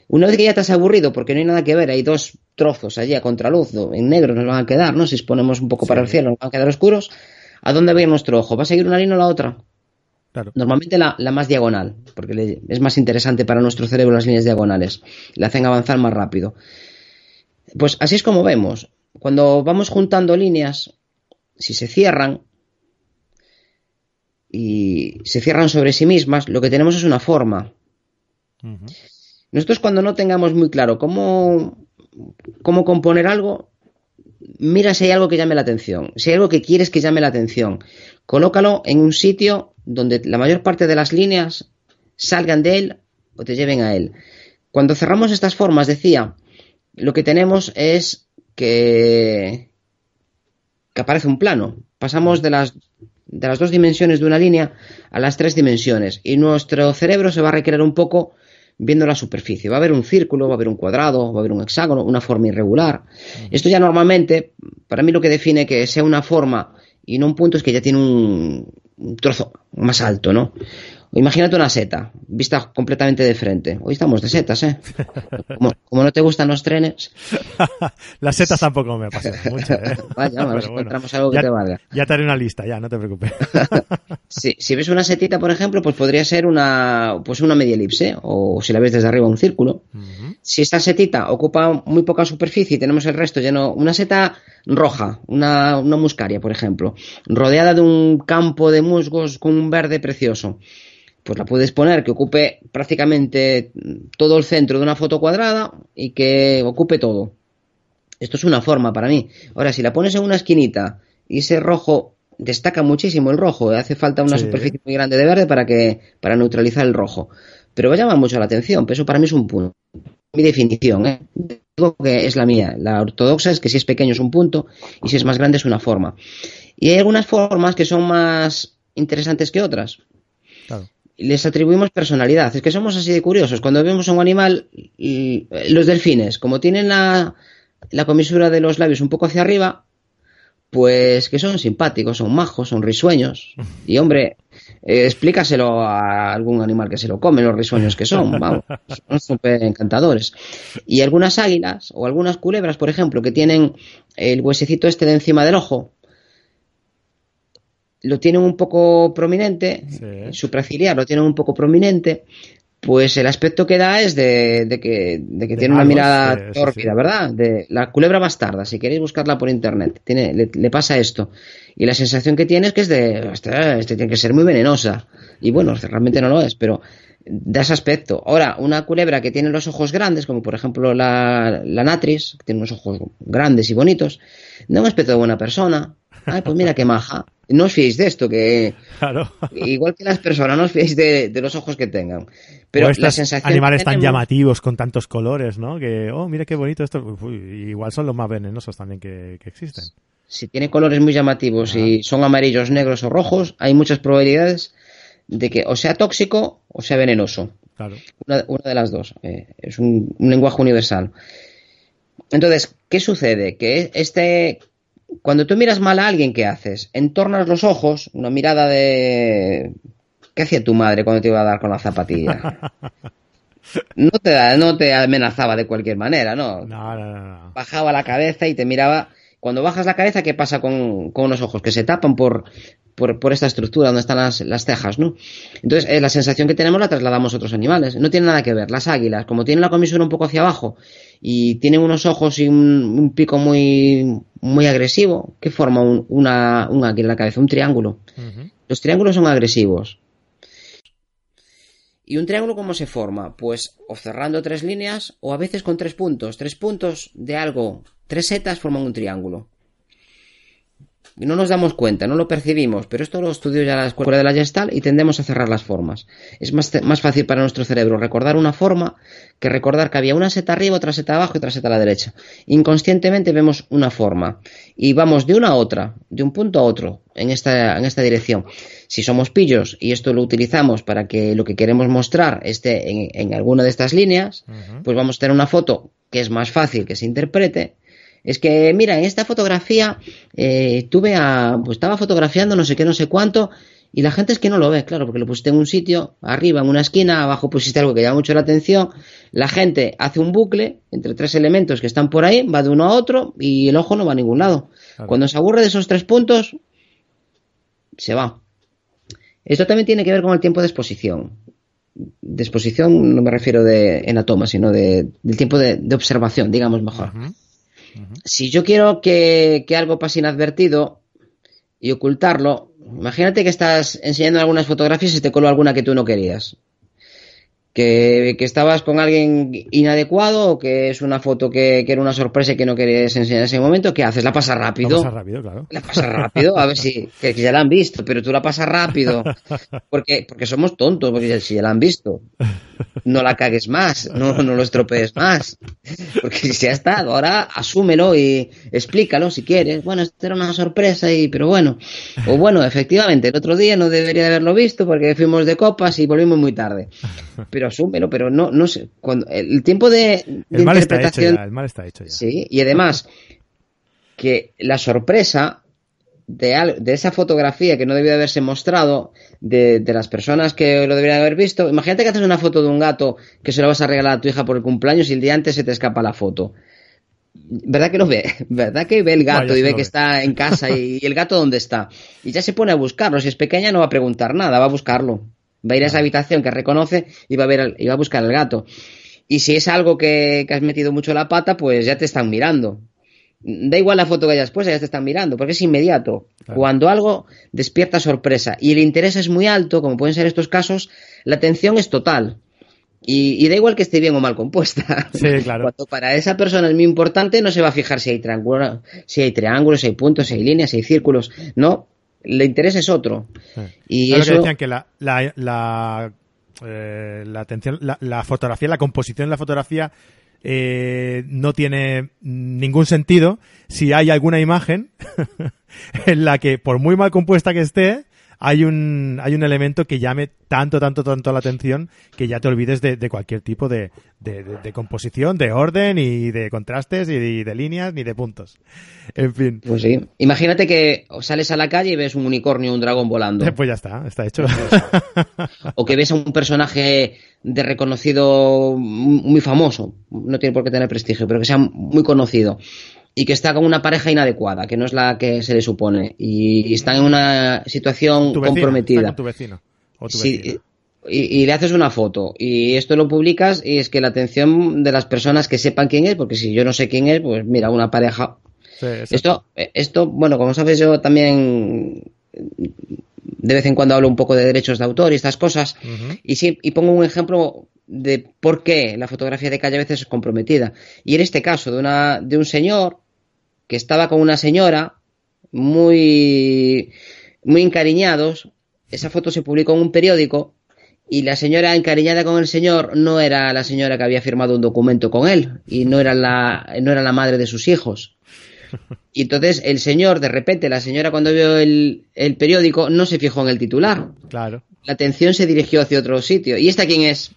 Una vez que ya te has aburrido porque no hay nada que ver, hay dos trozos allí a contraluz, en negro nos van a quedar, ¿no? Si ponemos un poco para el cielo, nos van a quedar oscuros. ¿A dónde va a ir nuestro ojo? ¿Va a seguir una línea o la otra? Claro. Normalmente la, más diagonal, porque es más interesante para nuestro cerebro las líneas diagonales. Le hacen avanzar más rápido. Pues así es como vemos. Cuando vamos juntando líneas, si se cierran y se cierran sobre sí mismas, lo que tenemos es una forma. Nosotros cuando no tengamos muy claro cómo, cómo componer algo, mira si hay algo que llame la atención. Si hay algo que quieres que llame la atención, colócalo en un sitio donde la mayor parte de las líneas salgan de él o te lleven a él. Cuando cerramos estas formas, decía, lo que tenemos es que, que aparece un plano. Pasamos de las, de las dos dimensiones de una línea a las tres dimensiones y nuestro cerebro se va a requerir un poco viendo la superficie. Va a haber un círculo, va a haber un cuadrado, va a haber un hexágono, una forma irregular. Esto ya normalmente, para mí lo que define que sea una forma y no un punto es que ya tiene un, un trozo más alto, ¿no? Imagínate una seta, vista completamente de frente. Hoy estamos de setas, ¿eh? Como, no te gustan los trenes. Las setas tampoco me pasan mucho, ¿eh? Vaya, encontramos algo que te valga. Ya te haré una lista, ya, no te preocupes. si, ves una setita, por ejemplo, pues podría ser una, pues una media elipse, o si la ves desde arriba, un círculo. Si esta setita ocupa muy poca superficie y tenemos el resto lleno, una seta roja, una, una muscaria, por ejemplo, rodeada de un campo de musgos con un verde precioso pues la puedes poner que ocupe prácticamente todo el centro de una foto cuadrada y que ocupe todo. Esto es una forma para mí. Ahora, si la pones en una esquinita y ese rojo destaca muchísimo el rojo, hace falta una superficie muy grande de verde para que para neutralizar el rojo. Pero llama mucho la atención, pero eso para mí es un punto. Mi definición, ¿eh? Digo que es la mía. La ortodoxa es que si es pequeño es un punto y si es más grande es una forma. Y hay algunas formas que son más interesantes que otras. Claro les atribuimos personalidad. Es que somos así de curiosos. Cuando vemos a un animal, los delfines, como tienen la, la comisura de los labios un poco hacia arriba, pues que son simpáticos, son majos, son risueños. Y hombre, eh, explícaselo a algún animal que se lo come, los risueños que son, vamos, son súper encantadores. Y algunas águilas o algunas culebras, por ejemplo, que tienen el huesecito este de encima del ojo, lo tienen un poco prominente, su supraciliar lo tienen un poco prominente, pues el aspecto que da es de, que, tiene una mirada tórpida, ¿verdad? De la culebra bastarda, si queréis buscarla por internet, tiene, le, pasa esto. Y la sensación que tiene es que es de, este tiene que ser muy venenosa. Y bueno, realmente no lo es, pero da ese aspecto. Ahora, una culebra que tiene los ojos grandes, como por ejemplo la, la natris, que tiene unos ojos grandes y bonitos, da un aspecto de buena persona. Ay, pues mira qué maja no os fiéis de esto, que igual que las personas, no os fiéis de, los ojos que tengan. Pero la sensación animales tan llamativos con tantos colores, ¿no? Que, oh, mira qué bonito esto. igual son los más venenosos también que, existen. Si tiene colores muy llamativos y son amarillos, negros o rojos, hay muchas probabilidades de que o sea tóxico o sea venenoso. Claro. Una, una de las dos. Eh, es un, un lenguaje universal. Entonces, ¿qué sucede? Que este, cuando tú miras mal a alguien, ¿qué haces? Entornas los ojos, una mirada de... ¿Qué hacía tu madre cuando te iba a dar con la zapatilla? No te, da- no te amenazaba de cualquier manera, ¿no? No, no, no, no. Bajaba la cabeza y te miraba. Cuando bajas la cabeza, ¿qué pasa con, con unos ojos? Que se tapan por, por, por esta estructura donde están las, las cejas, ¿no? Entonces, eh, la sensación que tenemos la trasladamos a otros animales. No tiene nada que ver. Las águilas, como tienen la comisura un poco hacia abajo y tienen unos ojos y un, un pico muy, muy agresivo, ¿qué forma un, una, en la cabeza? Un triángulo. Los triángulos son agresivos. ¿Y un triángulo cómo se forma? Pues o cerrando tres líneas o a veces con tres puntos. Tres puntos de algo, tres setas forman un triángulo. No nos damos cuenta, no lo percibimos, pero esto lo estudio ya la escuela de la Gestalt y tendemos a cerrar las formas. Es más, más fácil para nuestro cerebro recordar una forma que recordar que había una seta arriba, otra seta abajo y otra seta a la derecha. Inconscientemente vemos una forma y vamos de una a otra, de un punto a otro en esta, en esta dirección. Si somos pillos y esto lo utilizamos para que lo que queremos mostrar esté en, en alguna de estas líneas, pues vamos a tener una foto que es más fácil que se interprete. Es que, mira, en esta fotografía eh, tuve a. Pues estaba fotografiando no sé qué, no sé cuánto, y la gente es que no lo ve, claro, porque lo pusiste en un sitio, arriba en una esquina, abajo pusiste algo que llama mucho la atención. La gente hace un bucle entre tres elementos que están por ahí, va de uno a otro, y el ojo no va a ningún lado. Claro. Cuando se aburre de esos tres puntos, se va. Esto también tiene que ver con el tiempo de exposición. De exposición no me refiero de en la toma, sino de, del tiempo de, de observación, digamos mejor. Si yo quiero que, que algo pase inadvertido y ocultarlo, imagínate que estás enseñando algunas fotografías y te colo alguna que tú no querías. Que, que estabas con alguien inadecuado o que es una foto que, que era una sorpresa y que no querías enseñar en ese momento, ¿qué haces? La pasas rápido. Vamos a rápido, claro. La pasas rápido, a ver si que ya la han visto, pero tú la pasas rápido. Porque, porque somos tontos, porque si ya la han visto, no la cagues más, no, no lo estropees más. Porque si ya está, ahora asúmelo y explícalo si quieres. Bueno, esto era una sorpresa, y pero bueno. O bueno, efectivamente, el otro día no debería de haberlo visto porque fuimos de copas y volvimos muy tarde. Pero asúmelo, pero no, no sé. Cuando, el tiempo de, de El mal está hecho ya, el mal está hecho ya. Sí, y además que la sorpresa de, de esa fotografía que no debió de haberse mostrado de, de las personas que lo deberían haber visto. Imagínate que haces una foto de un gato que se lo vas a regalar a tu hija por el cumpleaños y el día antes se te escapa la foto. ¿Verdad que lo ve? ¿Verdad que ve el gato Vaya, y ve que ve. está en casa y, y el gato dónde está? Y ya se pone a buscarlo. Si es pequeña no va a preguntar nada, va a buscarlo. Va a ir a esa habitación que reconoce y va a ver al- y va a buscar al gato. Y si es algo que, que has metido mucho la pata, pues ya te están mirando. Da igual la foto que hayas puesto, ya te están mirando, porque es inmediato. Claro. Cuando algo despierta sorpresa y el interés es muy alto, como pueden ser estos casos, la atención es total. Y, y da igual que esté bien o mal compuesta. Sí, claro. Cuando para esa persona es muy importante, no se va a fijar si hay triángulo, si hay triángulos, si hay puntos, si hay líneas, si hay círculos. No, el interés es otro. Sí. Y Claro que eso, decían que la, la, la, eh, la atención, la, la fotografía, la composición de la fotografía eh, no tiene ningún sentido si hay alguna imagen en la que, por muy mal compuesta que esté, hay un, hay un elemento que llame tanto, tanto, tanto la atención que ya te olvides de, de cualquier tipo de, de, de- composición, de orden y de contrastes y de, líneas ni de puntos. En fin, pues sí. Imagínate que sales a la calle y ves un unicornio o un dragón volando. pues ya está, está hecho. o que ves a un personaje de reconocido muy famoso, no tiene por qué tener prestigio, pero que sea muy conocido y que está con una pareja inadecuada, que no es la que se le supone y están en una situación tu vecina, está comprometida. con tu vecino. O tu Sí, vecina. y, y le haces una foto y esto lo publicas y es que la atención de las personas que sepan quién es, porque si yo no sé quién es, pues mira, una pareja. Sí. Esto, esto, bueno, como sabes, yo también de vez en cuando hablo un poco de derechos de autor y estas cosas. Y sí, y pongo un ejemplo de por qué la fotografía de calle a veces es comprometida. Y en este caso, de una, de un señor que estaba con una señora muy, muy encariñados. Esa foto se publicó en un periódico y la señora encariñada con el señor no era la señora que había firmado un documento con él y no era la, no era la madre de sus hijos. Y entonces el señor, de repente, la señora cuando vio el, el periódico no se fijó en el titular. Claro. la atención se dirigió hacia otro sitio. ¿Y esta quién es?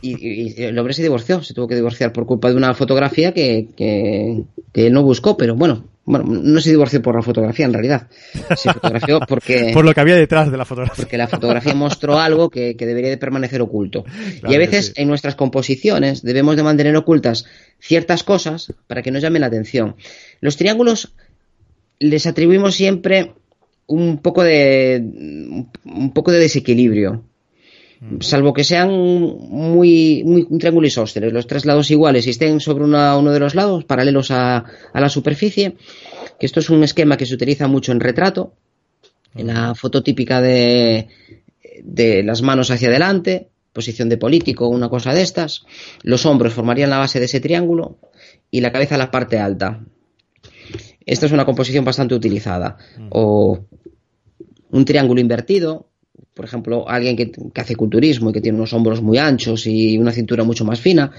Y, el hombre se divorció, se tuvo que divorciar por culpa de una fotografía que, que, que no buscó, pero bueno, bueno, no se divorció por la fotografía en realidad. Se fotografió porque. por lo que había detrás de la fotografía. Porque la fotografía mostró algo que, debería de permanecer oculto. y a veces en nuestras composiciones debemos de mantener ocultas ciertas cosas para que nos llamen la atención. Los triángulos les atribuimos siempre un poco de. un poco de desequilibrio salvo que sean muy, muy un triángulo isósceles, los tres lados iguales y estén sobre uno de los lados, paralelos a, la superficie, que esto es un esquema que se utiliza mucho en retrato, en la foto típica de, de las manos hacia adelante, posición de político, una cosa de estas, los hombros formarían la base de ese triángulo y la cabeza la parte alta. Esta es una composición bastante utilizada. O un triángulo invertido, por ejemplo, alguien que, hace culturismo y que tiene unos hombros muy anchos y una cintura mucho más fina,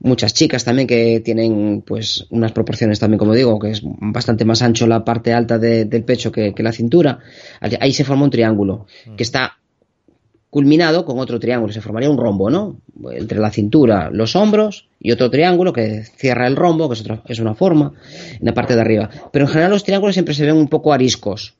muchas chicas también que tienen pues unas proporciones también, como digo, que es bastante más ancho la parte alta del pecho que, la cintura, ahí se forma un triángulo mm. que está culminado con otro triángulo, se formaría un rombo, ¿no? Entre la cintura, los hombros y otro triángulo que cierra el rombo, que es, otra, es una forma, en la parte de arriba. Pero en general los triángulos siempre se ven un poco ariscos,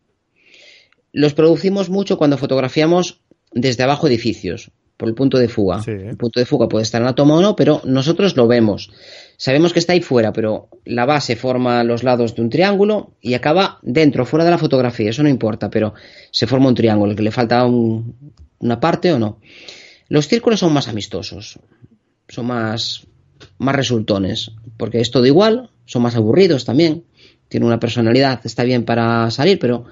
los producimos mucho cuando fotografiamos desde abajo edificios, por el punto de fuga. El punto de fuga puede estar en la toma o no, pero nosotros lo vemos. Sabemos que está ahí fuera, pero la base forma los lados de un triángulo y acaba dentro, fuera de la fotografía. Eso no importa, pero se forma un triángulo, que le falta una parte o no. Los círculos son más amistosos, son más, más resultones, porque es todo igual, son más aburridos también, tienen una personalidad, está bien para salir, pero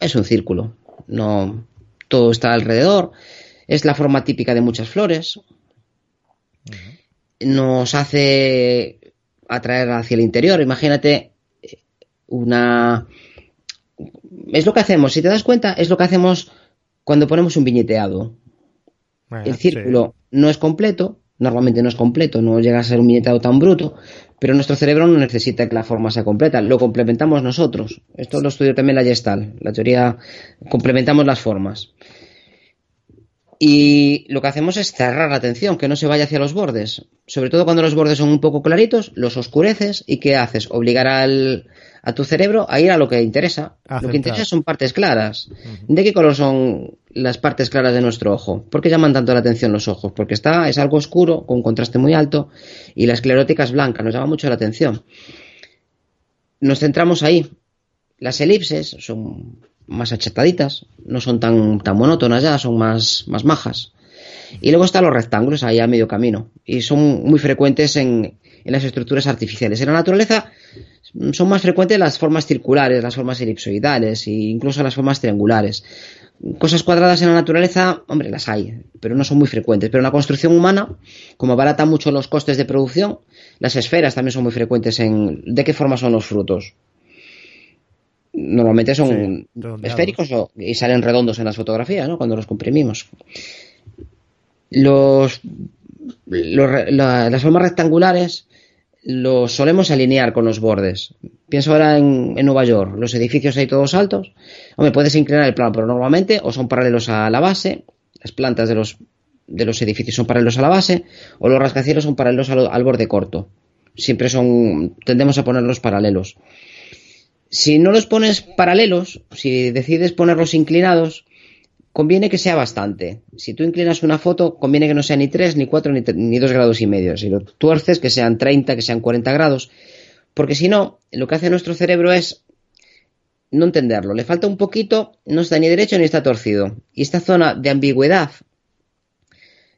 es un círculo, no todo está alrededor, es la forma típica de muchas flores, nos hace atraer hacia el interior, imagínate una... Es lo que hacemos, si te das cuenta, es lo que hacemos cuando ponemos un viñeteado. el círculo no es completo, normalmente no es completo, no llega a ser un viñeteado tan bruto, pero nuestro cerebro no necesita que la forma sea completa, lo complementamos nosotros. Esto lo estudió también la Gestal, la teoría, complementamos las formas. Y lo que hacemos es cerrar la atención, que no se vaya hacia los bordes. Sobre todo cuando los bordes son un poco claritos, los oscureces y ¿qué haces? Obligar al, a tu cerebro a ir a lo que interesa. Lo que interesa son partes claras. ¿De qué color son las partes claras de nuestro ojo? ¿Por qué llaman tanto la atención los ojos? Porque está, es algo oscuro, con un contraste muy alto, y la esclerótica es blanca, nos llama mucho la atención. Nos centramos ahí. Las elipses son más achataditas, no son tan, tan monótonas ya, son más, más majas. Y luego están los rectángulos ahí a medio camino. Y son muy frecuentes en, en las estructuras artificiales. En la naturaleza son más frecuentes las formas circulares, las formas elipsoidales e incluso las formas triangulares. Cosas cuadradas en la naturaleza, hombre, las hay, pero no son muy frecuentes. Pero en la construcción humana, como abarata mucho los costes de producción, las esferas también son muy frecuentes en de qué forma son los frutos. Normalmente son esféricos y salen redondos en las fotografías, ¿no? Cuando los comprimimos. Los, las formas rectangulares los solemos alinear con los bordes. Pienso ahora en, Nueva York, los edificios ahí todos altos. Hombre, puedes inclinar el plano, pero normalmente o son paralelos a la base, las plantas de los, de los edificios son paralelos a la base, o los rascacielos son paralelos al, borde corto. Siempre son, tendemos a ponerlos paralelos. Si no los pones paralelos, si decides ponerlos inclinados, conviene que sea bastante. Si tú inclinas una foto, conviene que no sea ni 3, ni 4, ni, ni 2 grados y medio. Si lo tuerces, que sean 30, que sean 40 grados. Porque si no, lo que hace nuestro cerebro es no entenderlo. Le falta un poquito, no está ni derecho ni está torcido. Y esta zona de ambigüedad,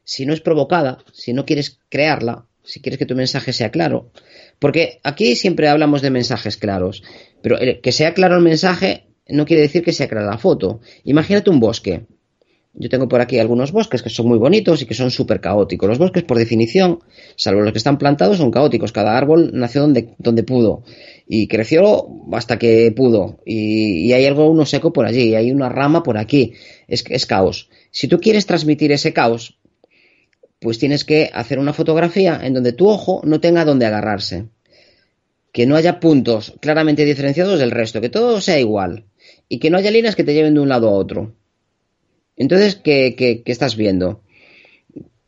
si no es provocada, si no quieres crearla, si quieres que tu mensaje sea claro, porque aquí siempre hablamos de mensajes claros, pero que sea claro el mensaje no quiere decir que sea clara la foto. Imagínate un bosque. Yo tengo por aquí algunos bosques que son muy bonitos y que son súper caóticos. Los bosques, por definición, salvo los que están plantados, son caóticos. Cada árbol nació donde, donde pudo y creció hasta que pudo. Y, hay algo uno seco por allí, y hay una rama por aquí. Es, es caos. Si tú quieres transmitir ese caos, pues tienes que hacer una fotografía en donde tu ojo no tenga donde agarrarse. Que no haya puntos claramente diferenciados del resto, que todo sea igual y que no haya líneas que te lleven de un lado a otro. Entonces, ¿qué, qué, qué estás viendo?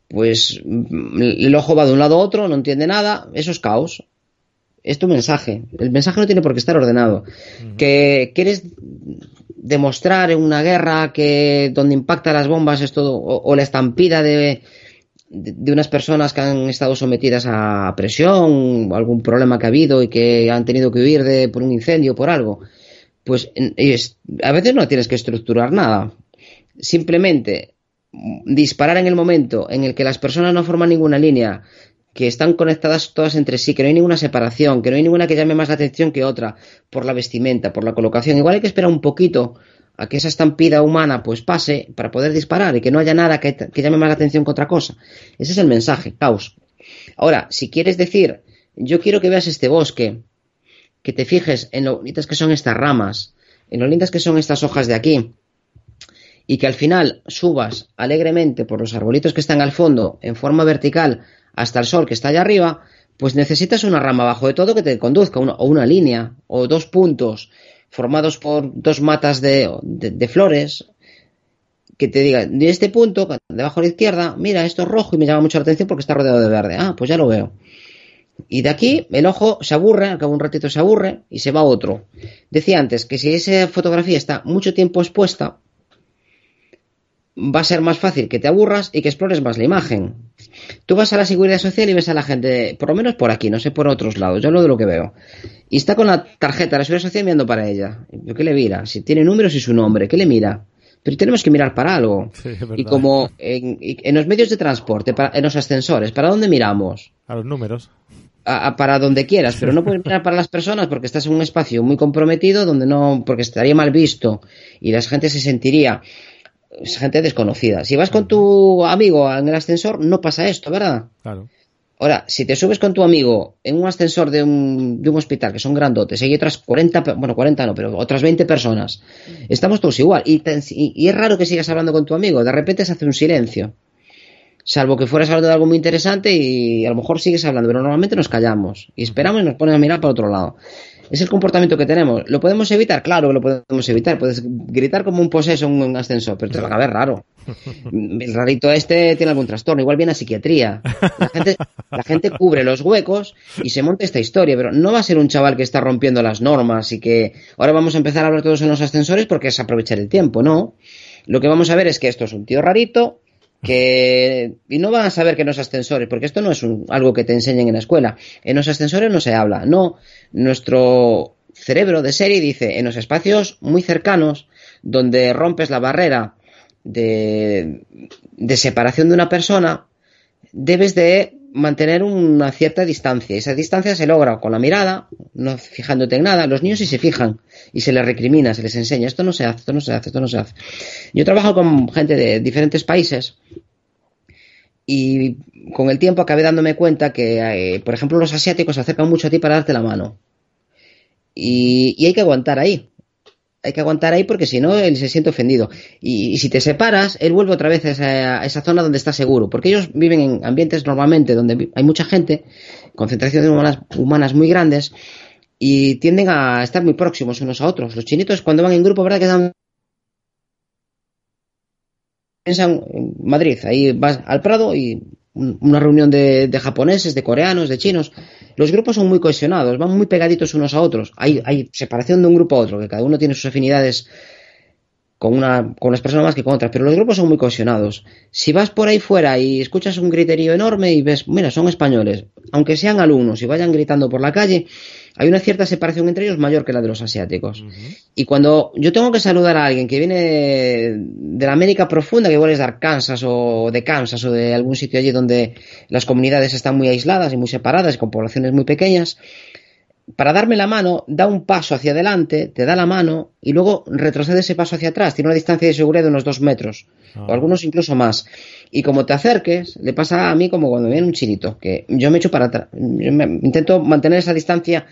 Pues mm, el ojo va de un lado a otro, no entiende nada, eso es caos. Es tu mensaje. El mensaje no tiene por qué estar ordenado. Que quieres demostrar en una guerra que donde impacta las bombas es todo, o, o la estampida de, de, unas personas que han estado sometidas a presión, o algún problema que ha habido y que han tenido que huir de, por un incendio, por algo. Pues es, a veces no tienes que estructurar nada. Simplemente disparar en el momento en el que las personas no forman ninguna línea, que están conectadas todas entre sí, que no hay ninguna separación, que no hay ninguna que llame más la atención que otra por la vestimenta, por la colocación. Igual hay que esperar un poquito a que esa estampida humana pues pase para poder disparar y que no haya nada que llame más la atención que otra cosa. Ese es el mensaje, caos. Ahora, si quieres decir, yo quiero que veas este bosque, que te fijes en lo bonitas que son estas ramas, en lo lindas que son estas hojas de aquí, y que al final subas alegremente por los arbolitos que están al fondo en forma vertical hasta el sol que está allá arriba, pues necesitas una rama abajo de todo que te conduzca, o una línea, o dos puntos formados por dos matas de flores, que te diga, de este punto, debajo a la izquierda, mira, esto es rojo y me llama mucho la atención porque está rodeado de verde. Ah, pues ya lo veo. Y de aquí el ojo se aburre, al cabo un ratito se aburre y se va a otro. Decía antes que si esa fotografía está mucho tiempo expuesta, va a ser más fácil que te aburras y que explores más la imagen. Tú vas a la seguridad social y ves a la gente, por lo menos por aquí, no sé por otros lados, yo lo de lo que veo. Y está con la tarjeta de la seguridad social mirando para ella. ¿Qué le mira? Si tiene números y su nombre, ¿qué le mira? Pero tenemos que mirar para algo. Sí, y como en, en, los medios de transporte, para, en los ascensores, ¿para dónde miramos? A los números. A, a, para donde quieras, pero no puedes mirar para las personas porque estás en un espacio muy comprometido donde no, porque estaría mal visto y la gente se sentiría es gente desconocida. Si vas con tu amigo en el ascensor, no pasa esto, ¿verdad? Claro. Ahora, si te subes con tu amigo en un ascensor de un, de un hospital, que son grandotes, y hay otras 40, bueno, 40 no, pero otras 20 personas, estamos todos igual. Y, y, y, es raro que sigas hablando con tu amigo, de repente se hace un silencio. Salvo que fueras hablando de algo muy interesante y a lo mejor sigues hablando, pero normalmente nos callamos y esperamos y nos ponemos a mirar para otro lado. Es el comportamiento que tenemos. ¿Lo podemos evitar? Claro que lo podemos evitar. Puedes gritar como un poseso en un ascensor, pero te va a ver raro. El rarito este tiene algún trastorno, igual viene a psiquiatría. La gente, la gente cubre los huecos y se monta esta historia, pero no va a ser un chaval que está rompiendo las normas y que ahora vamos a empezar a hablar todos en los ascensores porque es aprovechar el tiempo, no. Lo que vamos a ver es que esto es un tío rarito, que y no van a saber que en los ascensores, porque esto no es un, algo que te enseñen en la escuela. En los ascensores no se habla, no. Nuestro cerebro de serie dice en los espacios muy cercanos, donde rompes la barrera de, de separación de una persona, debes de mantener una cierta distancia. Esa distancia se logra con la mirada, no fijándote en nada. Los niños sí se fijan y se les recrimina, se les enseña. Esto no se hace, esto no se hace, esto no se hace. Yo trabajo con gente de diferentes países y con el tiempo acabé dándome cuenta que, eh, por ejemplo, los asiáticos se acercan mucho a ti para darte la mano. Y, y hay que aguantar ahí hay que aguantar ahí porque si no él se siente ofendido. Y, si te separas, él vuelve otra vez a esa, a esa, zona donde está seguro. Porque ellos viven en ambientes normalmente donde hay mucha gente, concentraciones humanas, humanas muy grandes, y tienden a estar muy próximos unos a otros. Los chinitos cuando van en grupo, ¿verdad? Que dan... Piensan en Madrid, ahí vas al Prado y una reunión de, de, japoneses, de coreanos, de chinos. Los grupos son muy cohesionados, van muy pegaditos unos a otros. Hay, hay separación de un grupo a otro, que cada uno tiene sus afinidades con, una, con unas personas más que con otras, pero los grupos son muy cohesionados. Si vas por ahí fuera y escuchas un griterío enorme y ves, mira, son españoles, aunque sean alumnos y vayan gritando por la calle, hay una cierta separación entre ellos mayor que la de los asiáticos. Uh -huh. Y cuando yo tengo que saludar a alguien que viene de la América profunda, que igual es de Arkansas o de Kansas o de algún sitio allí donde las comunidades están muy aisladas y muy separadas y con poblaciones muy pequeñas, para darme la mano, da un paso hacia adelante, te da la mano y luego retrocede ese paso hacia atrás. Tiene una distancia de seguridad de unos dos metros, ah. o algunos incluso más. Y como te acerques, le pasa a mí como cuando viene un chinito, que yo me echo para atrás. Yo me, intento mantener esa distancia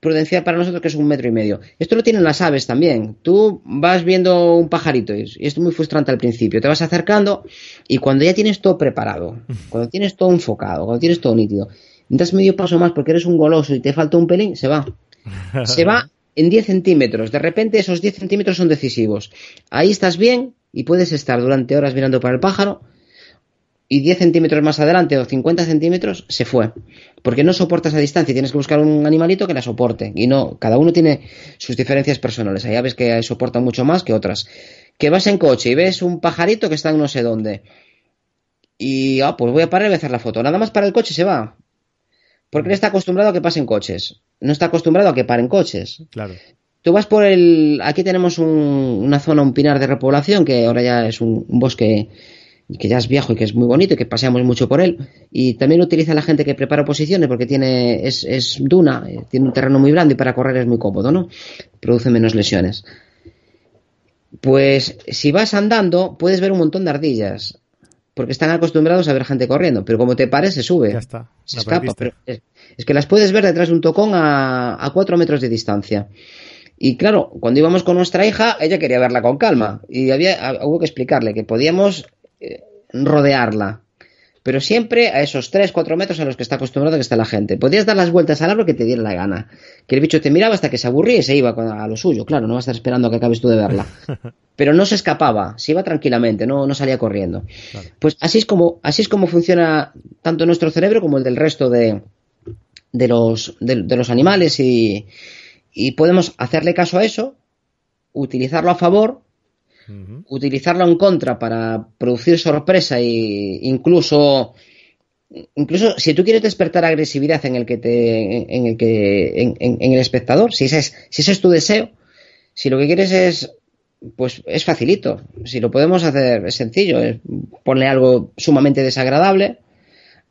prudencial para nosotros, que es un metro y medio. Esto lo tienen las aves también. Tú vas viendo un pajarito y es muy frustrante al principio. Te vas acercando y cuando ya tienes todo preparado, cuando tienes todo enfocado, cuando tienes todo nítido, das medio paso más porque eres un goloso y te falta un pelín, se va. Se va en 10 centímetros. De repente esos 10 centímetros son decisivos. Ahí estás bien y puedes estar durante horas mirando para el pájaro y 10 centímetros más adelante o 50 centímetros se fue. Porque no soporta esa distancia y tienes que buscar un animalito que la soporte. Y no, cada uno tiene sus diferencias personales. Hay aves que soportan mucho más que otras. Que vas en coche y ves un pajarito que está en no sé dónde. Y, ah, pues voy a parar y voy a hacer la foto. Nada más para el coche se va. Porque él está acostumbrado a que pasen coches. No está acostumbrado a que paren coches. Claro. Tú vas por el. Aquí tenemos una zona, un pinar de repoblación, que ahora ya es un bosque que ya es viejo y que es muy bonito y que paseamos mucho por él. Y también utiliza la gente que prepara posiciones porque tiene, es, es duna, eh, tiene un terreno muy grande y para correr es muy cómodo, ¿no? Produce menos lesiones. Pues si vas andando, puedes ver un montón de ardillas. Porque están acostumbrados a ver gente corriendo. Pero como te pares, se sube. Ya está. Se escapa. Pero es, que las puedes ver detrás de un tocón a, a cuatro metros de distancia. Y claro, cuando íbamos con nuestra hija, ella quería verla con calma. Y había, hubo que explicarle que podíamos rodearla. Pero siempre a esos 3-4 metros a los que está acostumbrado que está la gente. Podías dar las vueltas al árbol que te diera la gana. Que el bicho te miraba hasta que se aburría y se iba a lo suyo. Claro, no va a estar esperando a que acabes tú de verla. Pero no se escapaba, se iba tranquilamente, no, no salía corriendo. Pues así es, como, así es como funciona tanto nuestro cerebro como el del resto de, de, los, de los animales y, y podemos hacerle caso a eso, utilizarlo a favor utilizarlo en contra para producir sorpresa e incluso incluso si tú quieres despertar agresividad en el que te en el que en, el espectador si ese es si ese es tu deseo si lo que quieres es pues es facilito si lo podemos hacer es sencillo es ponle algo sumamente desagradable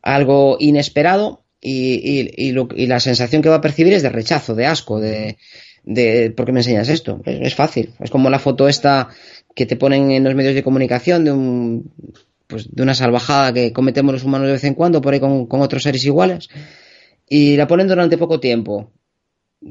algo inesperado y, y, la sensación que va a percibir es de rechazo de asco de de ¿por qué me enseñas esto? Es, fácil. Es como la foto esta que te ponen en los medios de comunicación de un pues de una salvajada que cometemos los humanos de vez en cuando por ahí con, con otros seres iguales y la ponen durante poco tiempo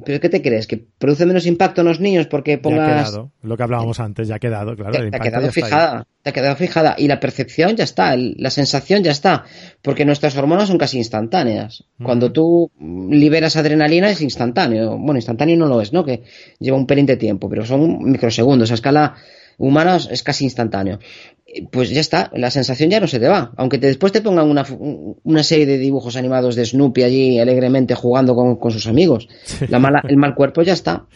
¿Pero qué te crees? ¿Que produce menos impacto en los niños porque pongas... Ya ha quedado, lo que hablábamos antes, ya ha quedado, claro. Te, ha quedado fijada, te ha quedado fijada. Y la percepción ya está, la sensación ya está. Porque nuestras hormonas son casi instantáneas. Cuando tú liberas adrenalina es instantáneo. Bueno, instantáneo no lo es, ¿no? Que lleva un pelín de tiempo, pero son microsegundos. A escala humana es casi instantáneo pues ya está, la sensación ya no se te va. Aunque después te pongan una, una, serie de dibujos animados de Snoopy allí alegremente jugando con, sus amigos, la mala, el mal cuerpo ya está.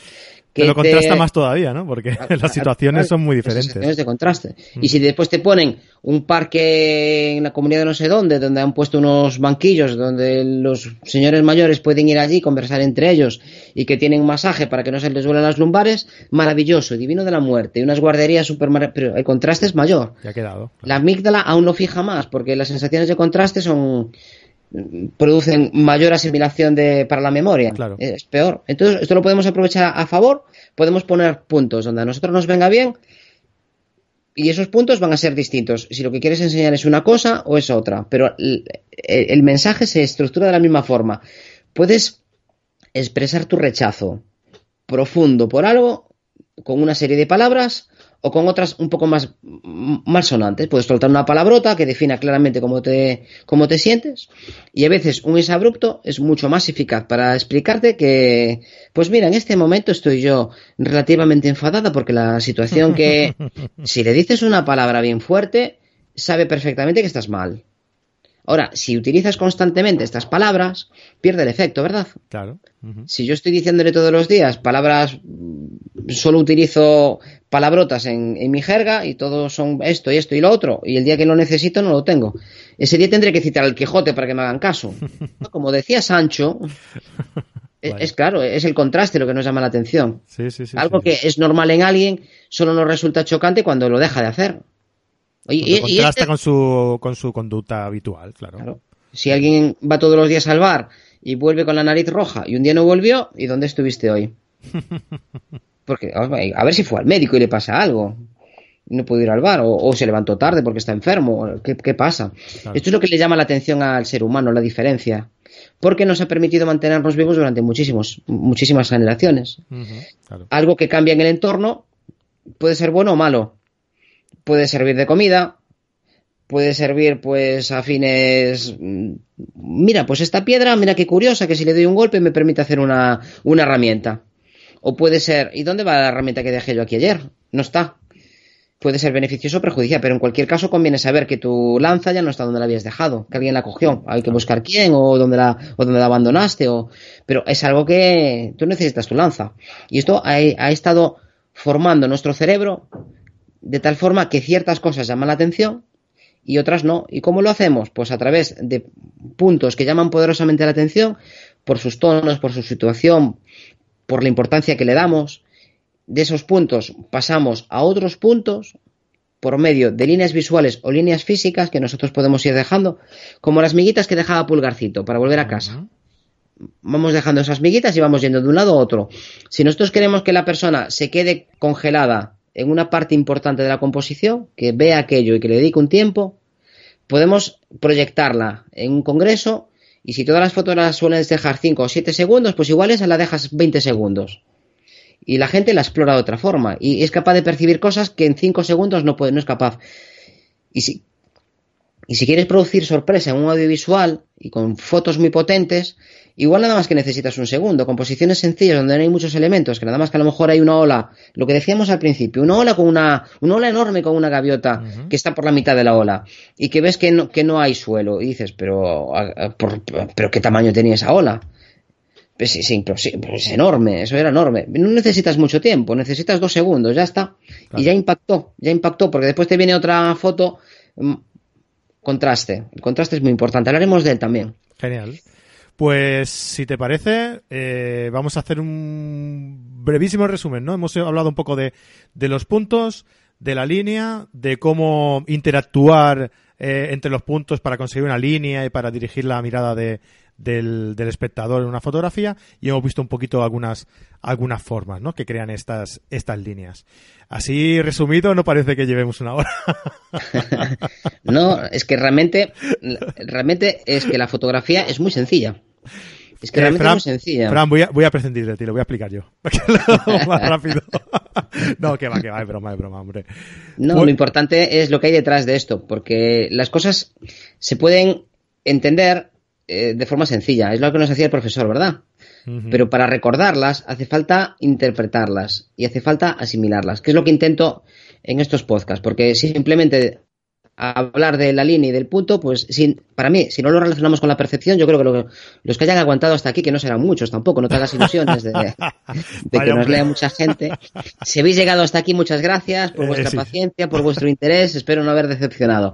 Que lo contrasta más todavía, ¿no? Porque las situaciones son muy diferentes. Situaciones de contraste. Y si después te ponen un parque en la comunidad de no sé dónde, donde han puesto unos banquillos, donde los señores mayores pueden ir allí, conversar entre ellos y que tienen masaje para que no se les duelen las lumbares, maravilloso, divino de la muerte, y unas guarderías super pero el contraste es mayor. Ya ha quedado. La amígdala aún no fija más, porque las sensaciones de contraste son producen mayor asimilación de, para la memoria. Es peor. Entonces, esto lo podemos aprovechar a favor, podemos poner puntos donde a nosotros nos venga bien y esos puntos van a ser distintos. Si lo que quieres enseñar es una cosa o es otra, pero el, el mensaje se estructura de la misma forma. Puedes expresar tu rechazo profundo por algo con una serie de palabras o con otras un poco más malsonantes. Puedes soltar una palabrota que defina claramente cómo te, cómo te sientes y a veces un abrupto es mucho más eficaz para explicarte que, pues mira, en este momento estoy yo relativamente enfadada porque la situación que, si le dices una palabra bien fuerte, sabe perfectamente que estás mal. Ahora, si utilizas constantemente estas palabras, pierde el efecto, ¿verdad? Claro. Si yo estoy diciéndole todos los días palabras, solo utilizo palabrotas en, mi jerga y todos son esto y esto y lo otro, y el día que lo necesito no lo tengo. Ese día tendré que citar al Quijote para que me hagan caso. Como decía Sancho, es, claro, es el contraste lo que nos llama la atención. Algo que es normal en alguien solo nos resulta chocante cuando lo deja de hacer. Y, contrasta con, su, con su conducta habitual, claro. Si alguien va todos los días al bar y vuelve con la nariz roja y un día no volvió, ¿y dónde estuviste hoy? Porque, a ver si fue al médico y le pasa algo. No pudo ir al bar, o, se levantó tarde porque está enfermo. ¿Qué, pasa? Esto es lo que le llama la atención al ser humano, la diferencia. Porque nos ha permitido mantenernos vivos durante muchísimos, muchísimas generaciones. Algo que cambia en el entorno puede ser bueno o malo puede servir de comida, puede servir pues a fines mm, mira pues esta piedra mira qué curiosa que si le doy un golpe me permite hacer una, herramienta o puede ser ¿y dónde va la herramienta que dejé yo aquí ayer? no está puede ser beneficioso o perjudicial, pero en cualquier caso conviene saber que tu lanza ya no está donde la habías dejado, que alguien la cogió. Hay que buscar quién o dónde la, o dónde la abandonaste, o, pero es algo que tú necesitas tu lanza. Y esto ha, ha estado formando nuestro cerebro de tal forma que ciertas cosas llaman la atención y otras no. ¿Y cómo lo hacemos? Pues a través de puntos que llaman poderosamente la atención, por sus tonos, por su situación, por la importancia que le damos, de esos puntos pasamos a otros puntos por medio de líneas visuales o líneas físicas que nosotros podemos ir dejando, como las miguitas que dejaba Pulgarcito para volver a casa. Vamos dejando esas miguitas y vamos yendo de un lado a otro. Si nosotros queremos que la persona se quede congelada en una parte importante de la composición, que vea aquello y que le dedique un tiempo, podemos proyectarla en un congreso y si todas las fotos las suelen dejar 5 o 7 segundos, pues igual esa la dejas 20 segundos y la gente la explora de otra forma y es capaz de percibir cosas que en cinco segundos no, puede, no es capaz. Y si, y si quieres producir sorpresa en un audiovisual y con fotos muy potentes, igual nada más que necesitas un segundo. Composiciones sencillas donde no hay muchos elementos, que nada más que a lo mejor hay una ola, lo que decíamos al principio, una ola con una, una ola enorme con una gaviota que está por la mitad de la ola y que ves que no, que no hay suelo y dices, pero, pero ¿qué tamaño tenía esa ola? Pues sí, pues es enorme, eso era enorme. No necesitas mucho tiempo, necesitas dos segundos, ya está. Y ya impactó, ya impactó, porque después te viene otra foto, mm, contraste. El contraste es muy importante, hablaremos de él también. Genial. Pues si te parece, eh, vamos a hacer un brevísimo resumen, ¿no? Hemos hablado un poco de, de los puntos, de la línea, de cómo interactuar eh, entre los puntos para conseguir una línea y para dirigir la mirada de, del, espectador en una fotografía y hemos visto un poquito algunas, algunas formas ¿no? que crean estas, estas líneas. Así resumido, no parece que llevemos una hora. no, es que realmente, realmente es que la fotografía es muy sencilla. Es que eh, realmente es muy sencilla. Fran, voy a, voy a prescindir de ti, lo voy a explicar yo. más rápido. no, que va, que va, es broma, es broma, hombre. No, lo importante es lo que hay detrás de esto, porque las cosas se pueden entender eh, de forma sencilla. Es lo que nos hacía el profesor, ¿verdad? Pero para recordarlas hace falta interpretarlas y hace falta asimilarlas, que es lo que intento en estos podcasts, porque simplemente hablar de la línea y del punto, pues sin, para mí, si no lo relacionamos con la percepción, yo creo que, los que hayan aguantado hasta aquí, que no serán muchos tampoco, no te hagas ilusiones de, que nos lea mucha gente. Si habéis llegado hasta aquí, muchas gracias por eh, vuestra paciencia, por vuestro interés, espero no haber decepcionado.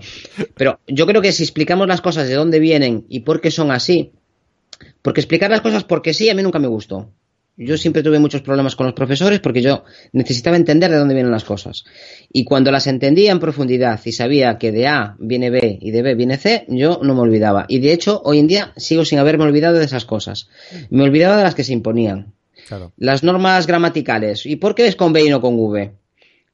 Pero yo creo que si explicamos las cosas de dónde vienen y por qué son así, porque explicar las cosas porque sí, a mí nunca me gustó. Yo siempre tuve muchos problemas con los profesores porque yo necesitaba entender de dónde vienen las cosas. Y cuando las entendía en profundidad y sabía que de A viene B y de B viene C, yo no me olvidaba. Y de hecho, hoy en día sigo sin haberme olvidado de esas cosas. Me olvidaba de las que se imponían. Las normas gramaticales. ¿Y por qué es con B y no con V?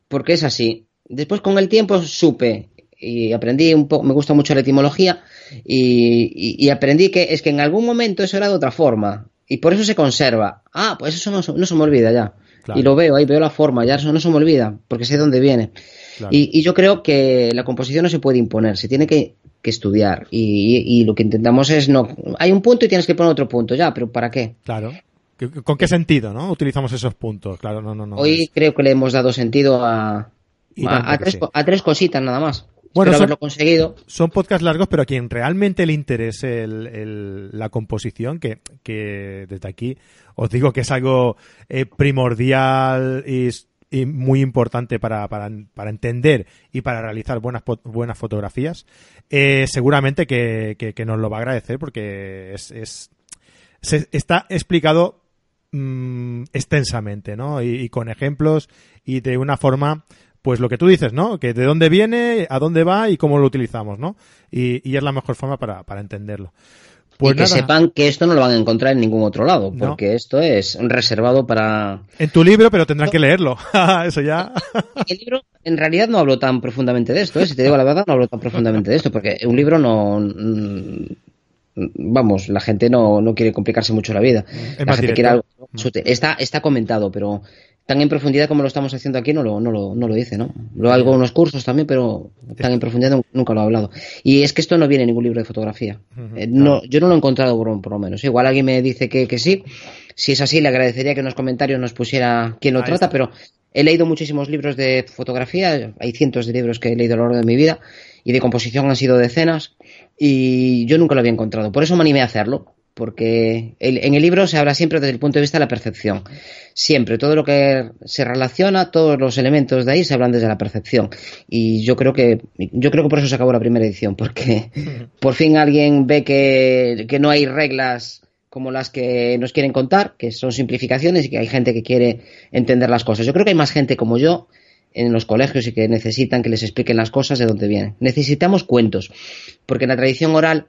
Porque es así. Después con el tiempo supe y aprendí un poco, me gusta mucho la etimología y, y, aprendí que es que en algún momento eso era de otra forma y por eso se conserva. Ah, pues eso no, se me olvida ya. Y lo veo ahí, veo la forma, ya eso no se me olvida, porque sé dónde viene. Y, yo creo que la composición no se puede imponer, se tiene que, estudiar. Y, lo que intentamos es no. Hay un punto y tienes que poner otro punto, ya, pero ¿para qué? Claro. ¿Con qué sentido, no? Utilizamos esos puntos, claro, no, no, no. Hoy creo que le hemos dado sentido a, a tres cositas nada más. Bueno, son, conseguido. Son podcasts largos, pero a quien realmente le interese la composición, que, desde aquí os digo que es algo eh, primordial y, muy importante para, entender y para realizar buenas, buenas fotografías, eh, seguramente que, nos lo va a agradecer porque es, está explicado mm, extensamente, ¿no? y, con ejemplos y de una forma pues lo que tú dices, ¿no? Que de dónde viene, a dónde va y cómo lo utilizamos, ¿no? Y, es la mejor forma para, entenderlo. Pues y que sepan que esto no lo van a encontrar en ningún otro lado, porque esto es reservado para... En tu libro, pero tendrán que leerlo. Eso ya... el libro, en realidad no hablo tan profundamente de esto, ¿eh? si te digo la verdad, no hablo tan profundamente de esto, porque un libro no... Mm, vamos, la gente no, no quiere complicarse mucho la vida. la gente quiere algo... Está, está comentado, pero tan en profundidad como lo estamos haciendo aquí no lo, no lo, no lo dice, ¿no? Lo hago en unos cursos también, pero tan en profundidad nunca lo he hablado. Y es que esto no viene en ningún libro de fotografía. Eh, no, Yo no lo he encontrado por, lo menos. Igual alguien me dice que, que sí, Si es así, le agradecería que en los comentarios nos pusiera quién lo trata, pero he leído muchísimos libros de fotografía, hay cientos de libros que he leído a lo largo de mi vida y de composición han sido decenas y yo nunca lo había encontrado. Por eso me animé a hacerlo, porque en el libro se habla siempre desde el punto de vista de la percepción. Siempre, todo lo que se relaciona, todos los elementos de ahí se hablan desde la percepción. Y yo creo que, yo creo que por eso se acabó la primera edición, porque por fin alguien ve que, que no hay reglas como las que nos quieren contar, que son simplificaciones y que hay gente que quiere entender las cosas. Yo creo que hay más gente como yo en los colegios y que necesitan que les expliquen las cosas de dónde vienen. Necesitamos cuentos, porque en la tradición oral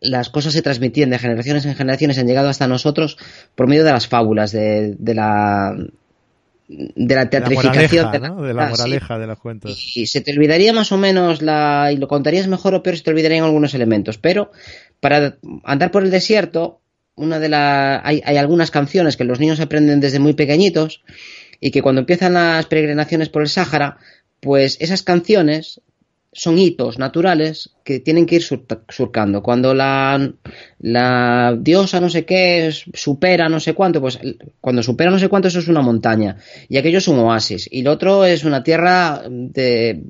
las cosas se transmitían de generaciones en generaciones, han llegado hasta nosotros por medio de las fábulas, de, la de la teatrificación de la, moraleja, de, los cuentos. Y, se te olvidaría más o menos la y lo contarías mejor o peor se te olvidarían algunos elementos, pero para andar por el desierto, una de la hay, hay algunas canciones que los niños aprenden desde muy pequeñitos y que cuando empiezan las peregrinaciones por el Sáhara, pues esas canciones son hitos naturales que tienen que ir surcando. Cuando la, la, diosa no sé qué supera no sé cuánto, pues cuando supera no sé cuánto eso es una montaña y aquello es un oasis y lo otro es una tierra de,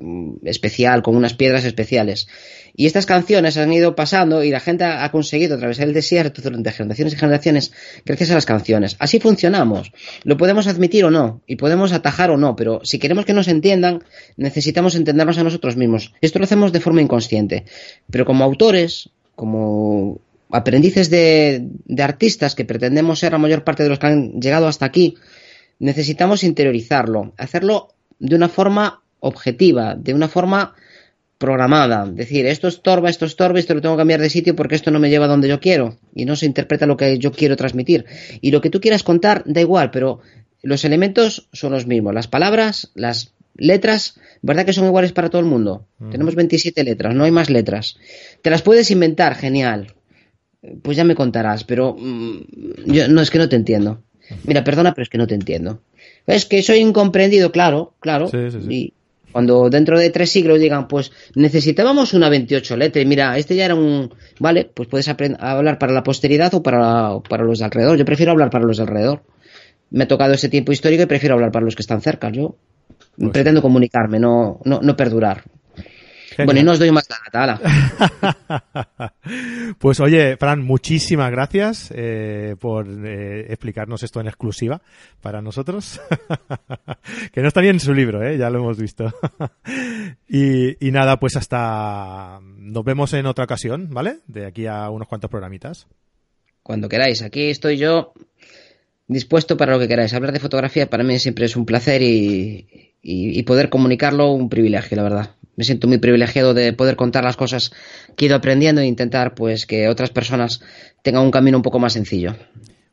especial con unas piedras especiales. Y estas canciones han ido pasando y la gente ha conseguido atravesar el desierto durante generaciones y generaciones gracias a las canciones. Así funcionamos. Lo podemos admitir o no, y podemos atajar o no, pero si queremos que nos entiendan, necesitamos entendernos a nosotros mismos. Esto lo hacemos de forma inconsciente. Pero como autores, como aprendices de, de artistas que pretendemos ser la mayor parte de los que han llegado hasta aquí, necesitamos interiorizarlo, hacerlo de una forma objetiva, de una forma programada, decir, esto estorba, esto estorba, esto lo tengo que cambiar de sitio porque esto no me lleva a donde yo quiero y no se interpreta lo que yo quiero transmitir. Y lo que tú quieras contar da igual, pero los elementos son los mismos, las palabras, las letras, ¿verdad que son iguales para todo el mundo? Tenemos 27 letras, no hay más letras. Te las puedes inventar, genial. Pues ya me contarás, pero mm, yo no es que no te entiendo. Mira, perdona, pero es que no te entiendo. Es que soy incomprendido, claro, claro. Y, cuando dentro de tres siglos digan, pues necesitábamos una 28 letras, y mira, este ya era un. Vale, pues puedes hablar para la posteridad o para, para los de alrededor. Yo prefiero hablar para los de alrededor. Me ha tocado ese tiempo histórico y prefiero hablar para los que están cerca. Yo pues pretendo comunicarme, no, no, no perdurar. Bueno, y no os doy más la nata, Pues oye, Fran, muchísimas gracias eh, por eh, explicarnos esto en exclusiva para nosotros. que no está bien en su libro, ¿eh? ya lo hemos visto. y, y nada, pues hasta... Nos vemos en otra ocasión, ¿vale? De aquí a unos cuantos programitas. Cuando queráis, aquí estoy yo dispuesto para lo que queráis. Hablar de fotografía para mí siempre es un placer y, y, poder comunicarlo un privilegio, la verdad. Me siento muy privilegiado de poder contar las cosas que he ido aprendiendo e intentar pues que otras personas tengan un camino un poco más sencillo.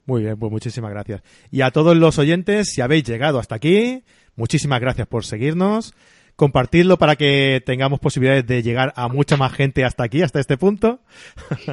Muy bien, pues muchísimas gracias. Y a todos los oyentes, si habéis llegado hasta aquí, muchísimas gracias por seguirnos compartirlo para que tengamos posibilidades de llegar a mucha más gente hasta aquí, hasta este punto.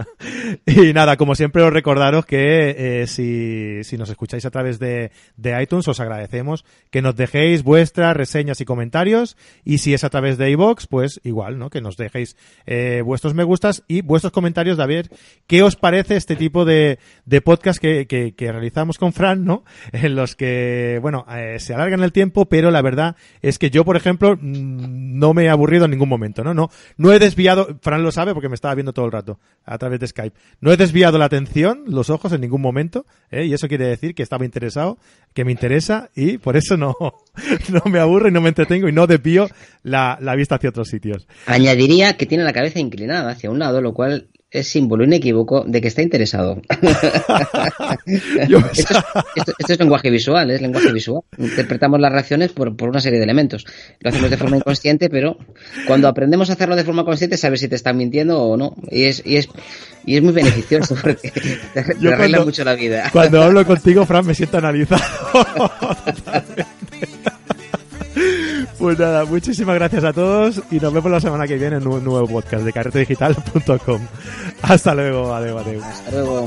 y nada, como siempre os recordaros que eh, si, si, nos escucháis a través de, de, iTunes os agradecemos que nos dejéis vuestras reseñas y comentarios y si es a través de iVoox, pues igual, ¿no? Que nos dejéis eh, vuestros me gustas y vuestros comentarios ver qué os parece este tipo de, de podcast que, que, que realizamos con Fran, ¿no? En los que, bueno, eh, se alargan el tiempo, pero la verdad es que yo, por ejemplo, no me he aburrido en ningún momento, ¿no? No, no he desviado, Fran lo sabe porque me estaba viendo todo el rato a través de Skype. No he desviado la atención, los ojos en ningún momento, ¿eh? y eso quiere decir que estaba interesado, que me interesa y por eso no, no me aburro y no me entretengo y no desvío la, la vista hacia otros sitios. Añadiría que tiene la cabeza inclinada hacia un lado, lo cual es símbolo inequívoco de que está interesado. esto, es, lenguaje visual, es lenguaje visual. Interpretamos las reacciones por, una serie de elementos. Lo hacemos de forma inconsciente, pero cuando aprendemos a hacerlo de forma consciente, sabes si te están mintiendo o no. Y es, y es, y es muy beneficioso porque te, arregla mucho la vida. Cuando hablo contigo, Fran, me siento analizado. Pues nada, muchísimas gracias a todos y nos vemos la semana que viene en un nuevo podcast de carretedigital.com. Hasta luego, adiós, adiós. Hasta luego.